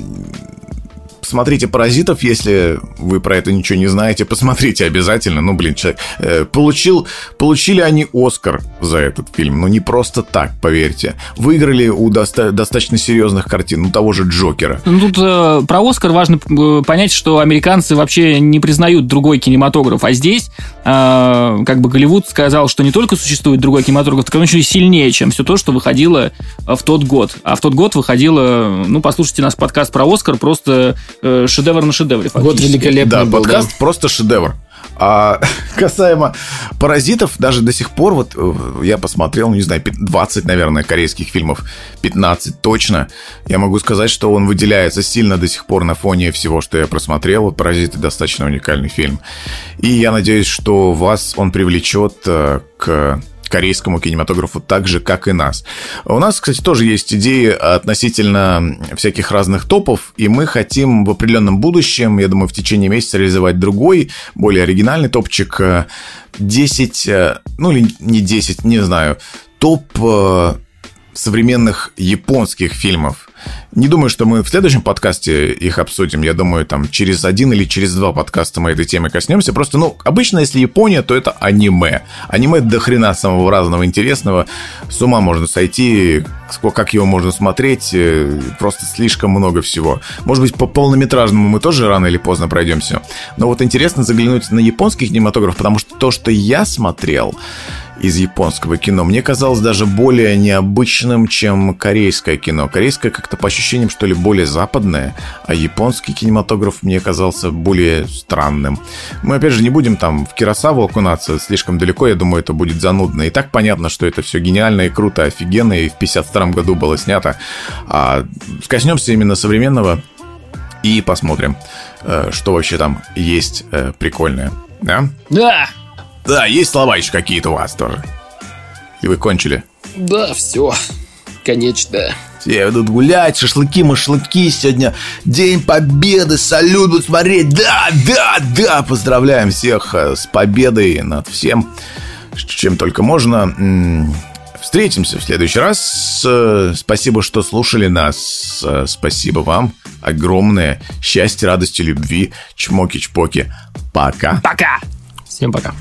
посмотрите «Паразитов», если вы про это ничего не знаете, посмотрите обязательно. Ну, блин, человек э, получил, получили они Оскар за этот фильм, но не просто так, поверьте. Выиграли у доста- достаточно серьезных картин, ну, того же Джокера. Ну, тут э, про Оскар важно э, понять, что американцы вообще не признают другой кинематограф, а здесь э, как бы Голливуд сказал, что не только существует другой кинематограф, так он еще и сильнее, чем все то, что выходило в тот год. А в тот год выходило, ну, послушайте наш подкаст про Оскар, просто э, шедевр на шедевре. Год великолепный Да, был, подкаст да. просто шедевр. А касаемо паразитов, даже до сих пор, вот э, я посмотрел, ну, не знаю, 20, наверное, корейских фильмов, 15 точно. Я могу сказать, что он выделяется сильно до сих пор на фоне всего, что я просмотрел. Вот «Паразиты» достаточно уникальный фильм. И я надеюсь, что вас он привлечет э, к корейскому кинематографу так же, как и нас. У нас, кстати, тоже есть идеи относительно всяких разных топов, и мы хотим в определенном будущем, я думаю, в течение месяца реализовать другой, более оригинальный топчик 10, э, э, ну или не 10, не знаю, топ э, современных японских фильмов. Не думаю, что мы в следующем подкасте их обсудим. Я думаю, там через один или через два подкаста мы этой темы коснемся. Просто, ну, обычно, если Япония, то это аниме. Аниме до хрена самого разного интересного. С ума можно сойти, как его можно смотреть. Э, просто слишком много всего. Может быть, по полнометражному мы тоже рано или поздно пройдемся. Но вот интересно заглянуть на японский кинематограф, потому что то, что я смотрел, из японского кино мне казалось даже более необычным, чем корейское кино. Корейское как-то по ощущениям, что ли, более западное, а японский кинематограф мне казался более странным. Мы, опять же, не будем там в Киросаву окунаться слишком далеко, я думаю, это будет занудно. И так понятно, что это все гениально и круто, офигенно, и в 52 году было снято. А коснемся именно современного и посмотрим, э, что вообще там есть э, прикольное. Да? Да! Да, есть слова еще какие-то у вас тоже. И вы кончили? Да, все. Конечно. Все идут гулять, шашлыки, машлыки сегодня. День Победы, салют будут смотреть. Да, да, да. Поздравляем всех э, с победой над всем, чем только можно. Встретимся в следующий раз. Э, спасибо, что слушали нас. Э, спасибо вам. Огромное счастье, радости, любви. Чмоки-чпоки. Пока. Пока. Всем пока.